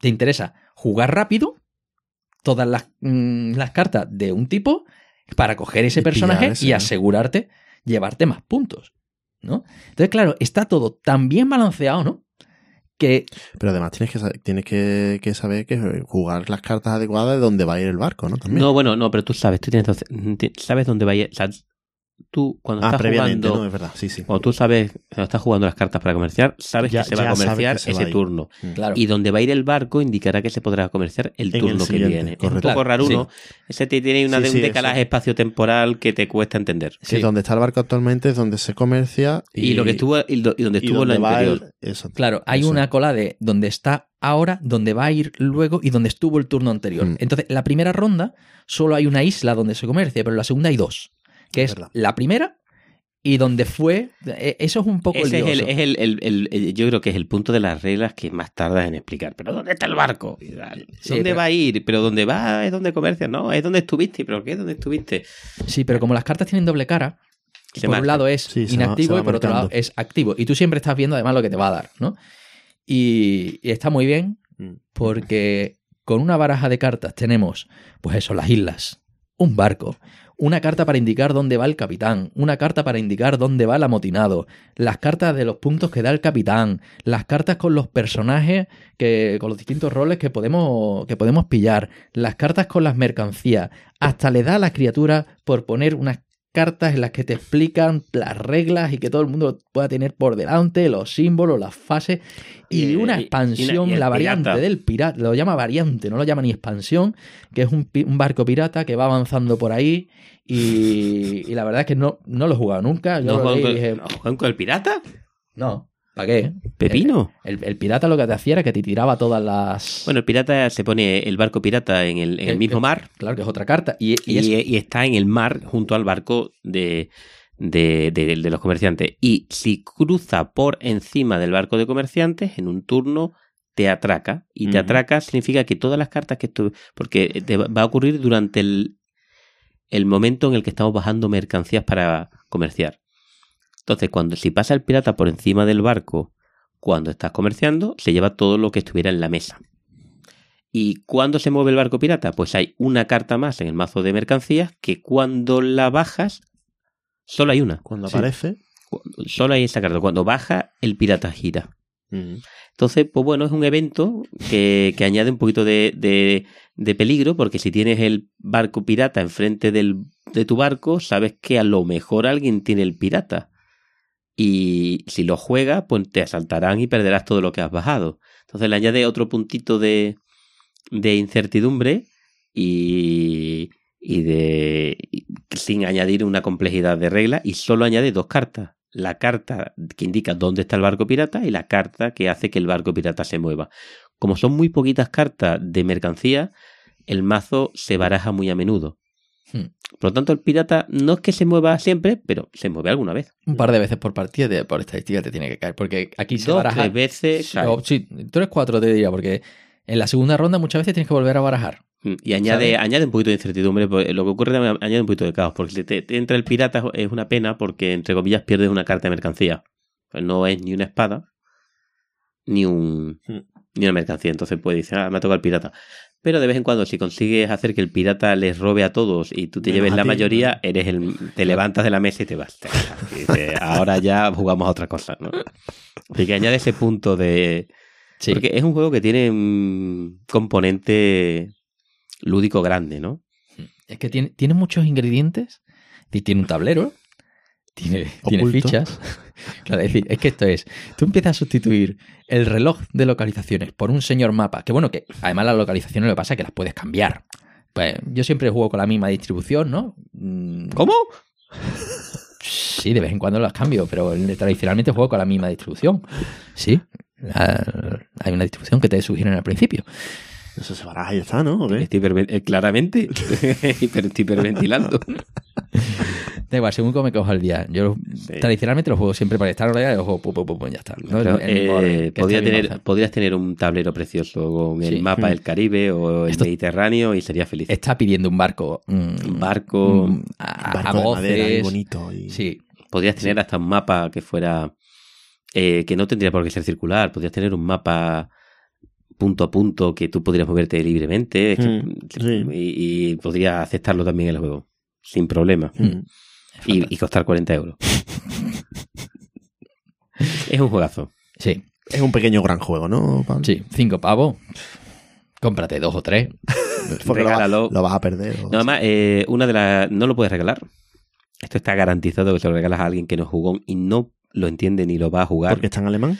te interesa jugar rápido todas las, mm, las cartas de un tipo para coger ese Y personaje ese, y ¿no? asegurarte llevarte más puntos. ¿no? Entonces, claro, está todo tan bien balanceado, ¿no? Que Pero además tienes que, sa- tienes que, que saber que jugar las cartas adecuadas de dónde va a ir el barco, ¿no? También. No, bueno, no, pero tú sabes, tú tienes, ti- sabes dónde va a ir. O sea, tú cuando ah, estás jugando, ¿no? Es verdad, sí, sí. cuando tú sabes, cuando estás jugando las cartas para comerciar, sabes Ya- que se va a comerciar ese turno. Claro. Y donde va a ir el barco indicará que se podrá comerciar el En el turno que viene. Es un correcto. poco raro, Ese te tiene una, Sí, de un sí, decalaje eso. espacio-temporal que te cuesta entender. Que donde está el barco actualmente es donde se comercia y, Y, lo que estuvo y, do- y donde y estuvo donde va anterior. el- eso. Claro, hay Eso. una cola de donde está ahora, donde va a ir luego y donde estuvo el turno anterior. Mm. Entonces, la primera ronda solo hay una isla donde se comercia, pero en la segunda hay dos. Que es la primera y donde fue, e- eso es un poco Ese es el, lioso. es el- el- el- el- yo creo que es el punto de las reglas que más tardas en explicar. Pero ¿dónde está el barco? Sí, ¿Dónde pero- va a ir? ¿Pero dónde va? ¿Es donde comercia? No, es donde estuviste. ¿Pero qué es donde estuviste? Sí, pero como las cartas tienen doble cara, Se por marca. un lado es Sí, inactivo va y por otro lado es activo. Y tú siempre estás viendo además lo que te va a dar, ¿no? Y, y está muy bien Mm. porque con una baraja de cartas tenemos, pues eso, las islas, un barco, una carta para indicar dónde va el capitán, una carta para indicar dónde va el amotinado, las cartas de los puntos que da el capitán, las cartas con los personajes que con los distintos roles que podemos que podemos pillar, las cartas con las mercancías, hasta le da a las criaturas por poner unas cartas en las que te explican las reglas y que todo el mundo pueda tener por delante los símbolos, las fases y, Y- una y expansión, y la variante pirata. del pirata, lo llama variante, no lo llama ni expansión, que es un, un barco pirata que va avanzando por ahí y, la verdad es que no, no lo he jugado nunca. Yo ¿No lo juegan leí y con, dije, ¿no juegan con el pirata? no, ¿para qué? ¿Pepino? El, el pirata lo que te hacía era que te tiraba todas las... Bueno, el pirata se pone el barco pirata en el, en el El- mismo el- mar claro que es otra carta. Y, y y, es- y está en el mar junto al barco de, de, de- de los comerciantes. Y si cruza por encima del barco de comerciantes, en un turno te atraca. Y te atraca significa que todas las cartas que tú... Porque te va va a ocurrir durante el, el momento en el que estamos bajando mercancías para comerciar. Entonces, cuando si pasa el pirata por encima del barco cuando estás comerciando, se lleva todo lo que estuviera en la mesa. ¿Y cuándo se mueve el barco pirata? Pues hay una carta más en el mazo de mercancías que cuando la bajas, solo hay una. Cuando Sí. aparece. Solo hay esa carta. Cuando baja, el pirata gira. mm, Entonces, pues bueno, es un evento que, que añade un poquito de, de- de peligro, porque si tienes el barco pirata enfrente del, de tu barco, sabes que a lo mejor alguien tiene el pirata. Y si lo juegas, pues te asaltarán y perderás todo lo que has bajado. Entonces le añade otro puntito de, incertidumbre y, y de y sin añadir una complejidad de regla y solo añade dos cartas. La carta que indica dónde está el barco pirata y la carta que hace que el barco pirata se mueva. Como son muy poquitas cartas de mercancía, el mazo se baraja muy a menudo. Hmm. Por lo tanto, el pirata no es que se mueva siempre, pero se mueve alguna vez. un par de veces por partida, te- por estadística te tiene que caer. Porque aquí se Dos, baraja... tres veces. Sí, o- eres cuatro, te diría, porque en la segunda ronda muchas veces tienes que volver a barajar. Mm, Y añade, ¿Sabes? añade un poquito de incertidumbre. porque Lo que ocurre añade un poquito de caos. Porque si te, te entra el pirata es una pena porque, entre comillas, pierdes una carta de mercancía. Pues no es ni una espada ni un Hmm. ni una mercancía. Entonces puedes decir, ah, me ha tocado el pirata. Pero de vez en cuando, si consigues hacer que el pirata les robe a todos y tú te Menos lleves la ti, mayoría, ¿no? eres el, te levantas de la mesa y te vas. Te vas. Y dices, ahora ya jugamos a otra cosa. ¿no? Así que añade ese punto de, Sí. porque es un juego que tiene un componente lúdico grande, ¿no? Es que tiene, tiene muchos ingredientes. y Tiene un tablero. Tiene, <laughs> fichas. <laughs> Claro, es decir, es que esto es. Tú empiezas a sustituir el reloj de localizaciones por un señor mapa. Que bueno, que además las localizaciones lo que pasa es que las puedes cambiar. Pues yo siempre juego con la misma distribución, ¿no? Mm, ¿Cómo? Sí, de vez en cuando las cambio, pero tradicionalmente juego con la misma distribución. Sí. Hay una distribución que te sugieren al principio. Eso se baraja y está, ¿no? Estoy eh, claramente <laughs> hiper- estoy hiperventilando. Da igual, según cómo me cojo el día. Yo Sí. tradicionalmente los juego siempre para estar en y los juego pum, pum, pum, pum, ya está. No, eh, orden, podría tener, podrías tener un tablero precioso con el Sí. mapa Mm. del Caribe o el Esto- Mediterráneo y sería feliz. Está pidiendo un barco. mm, Un barco. mm, a, a Barco de madera y voces. bonito. Y... Sí, Podrías tener hasta un mapa que fuera. eh, que no tendría por qué ser circular. Podrías tener un mapa punto a punto que tú podrías moverte libremente. Es que- Mm, sí. y, y podrías aceptarlo también en el juego. Sin problema. Mm. Y, y costar 40 euros. es un juegazo. sí, Es un pequeño gran juego, ¿no, Pablo? sí. Cinco pavos. Cómprate dos o tres. <laughs> Porque lo, va- Regálalo. lo vas a perder. o- No, además, eh, una de las. No lo puedes regalar. Esto está garantizado que se lo regalas a alguien que no jugó y no lo entiende ni lo va a jugar. porque está en alemán.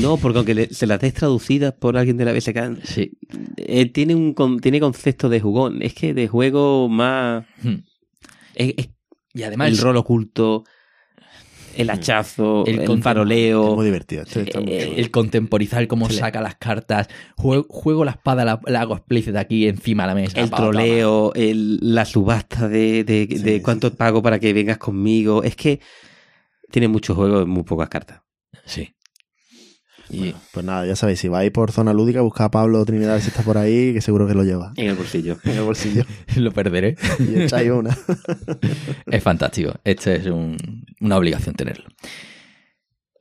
No, porque aunque le- se las des traducidas por alguien de la BSK, Sí. eh, tiene un con- tiene concepto de jugón. Es que de juego más. Hmm. Es, es Y además el rol oculto, el hachazo, El el, contem- Es faroleo. muy divertido. Está muy eh, el contemporizar cómo Sí. saca las cartas. Juego, juego la espada, la, la hago explícita aquí encima de la mesa. el Pa, pa, pa. troleo, el- la subasta de, de, Sí, de cuánto sí. pago para que vengas conmigo. Es que tiene muchos juegos en muy pocas cartas. Sí. Y bueno, pues nada, ya sabéis, si vais por zona lúdica, busca a Pablo Trinidad si está por ahí, que seguro que lo lleva. En el bolsillo. <laughs> En el bolsillo. <laughs> Lo perderé. y echáis una. <laughs> es fantástico. Este es un, una obligación tenerlo.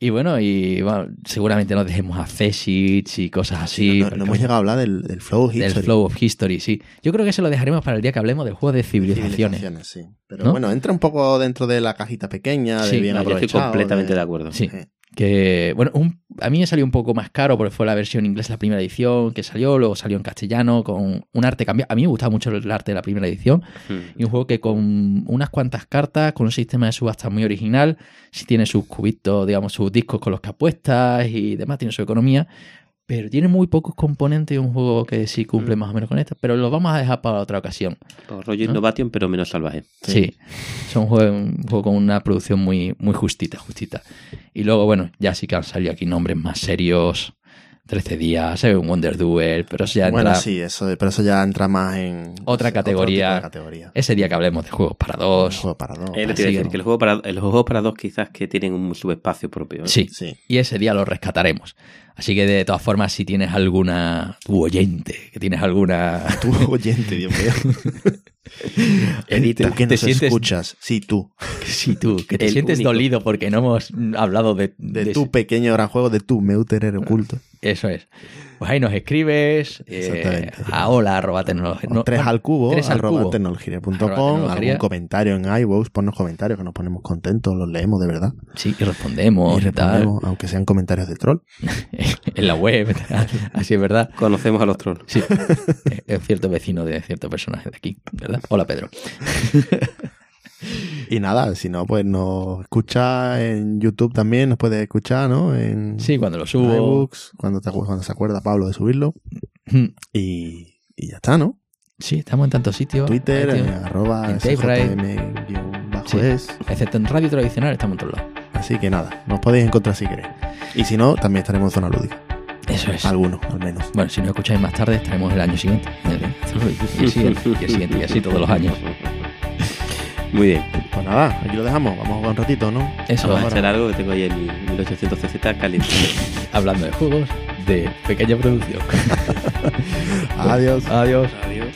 Y bueno, y bueno, seguramente nos dejemos a Feshich y cosas así. No, no, no hemos llegado a hablar del, del, Flow of History. Del Flow of History, sí. Yo creo que se lo dejaremos para el día que hablemos del juego de civilizaciones. civilizaciones sí. Pero ¿no? bueno, entra un poco dentro de la cajita pequeña, de sí, bien aprovechado. Yo estoy completamente de, de acuerdo. Sí. Que, bueno, un, a mí me salió un poco más caro porque fue la versión inglesa, la primera edición que salió, luego salió en castellano con un arte cambiado. A mí me gustaba mucho el arte de la primera edición Hmm. y un juego que con unas cuantas cartas, con un sistema de subasta muy original, si tiene sus cubitos, digamos, sus discos con los que apuestas y demás, tiene su economía, pero tiene muy pocos componentes y un juego que sí cumple Mm. más o menos con esto, pero lo vamos a dejar para otra ocasión. Por rollo ¿No? Innovation, pero menos salvaje. Sí. Es un juego, un juego con una producción muy, muy justita, justita. Y luego, bueno, ya sí que han salido aquí nombres más serios. 13 días, un Wonder Duel, pero eso ya entra... Bueno, sí, eso, pero eso ya entra más en... Otra categoría. Categoría. Ese día que hablemos de juegos para dos. Juego para dos. Eh, decir que el juego para, los juegos para dos quizás que tienen un subespacio propio. ¿eh? Sí, Sí. y ese día lo rescataremos. Así que de todas formas, si tienes alguna... Tu oyente, que tienes alguna... Tu oyente, Dios mío. <laughs> Edita, ¿Tú que te nos sientes- escuchas? Sí, tú. <laughs> Sí, tú, que te El sientes único. dolido porque no hemos hablado de... De, de tu pequeño gran juego, de tu Meuterer oculto. Eso es. Pues ahí nos escribes eh, a hola arroba tecnología. O tres al cubo, tres al arroba cubo. tecnología.com, Arroba tecnología. algún comentario en iVoox, ponnos comentarios que nos ponemos contentos, los leemos de verdad. Sí, y respondemos, y tal, aunque sean comentarios de troll. <laughs> en la web. tal. Así es verdad. Conocemos a los trolls. Sí, es- <laughs> es cierto vecino de cierto personaje de aquí, ¿verdad? Hola, Pedro. <laughs> Y nada, si no, pues nos escucha en YouTube también, nos puede escuchar, ¿no? En Sí, cuando lo subo. iVoox, cuando, te cuando se acuerda Pablo de subirlo. Y, y ya está, ¿no? Sí, estamos en tantos sitios. Twitter, arroba en Sí. SJM-es. Excepto en radio tradicional, estamos en todos lados. Así que nada, nos podéis encontrar si queréis. Y si no, también estaremos en zona lúdica. Eso es. Algunos, al menos. Bueno, si no escucháis más tarde, estaremos el año siguiente. Y el siguiente, y el siguiente, y así todos los años. Muy bien. Pues nada, aquí lo dejamos. Vamos a jugar un ratito, ¿no? Eso, Vamos a hacer algo que tengo ahí el 1800 CZ caliente. <laughs> hablando de juegos de pequeña producción. <laughs> Adiós. Adiós. Adiós.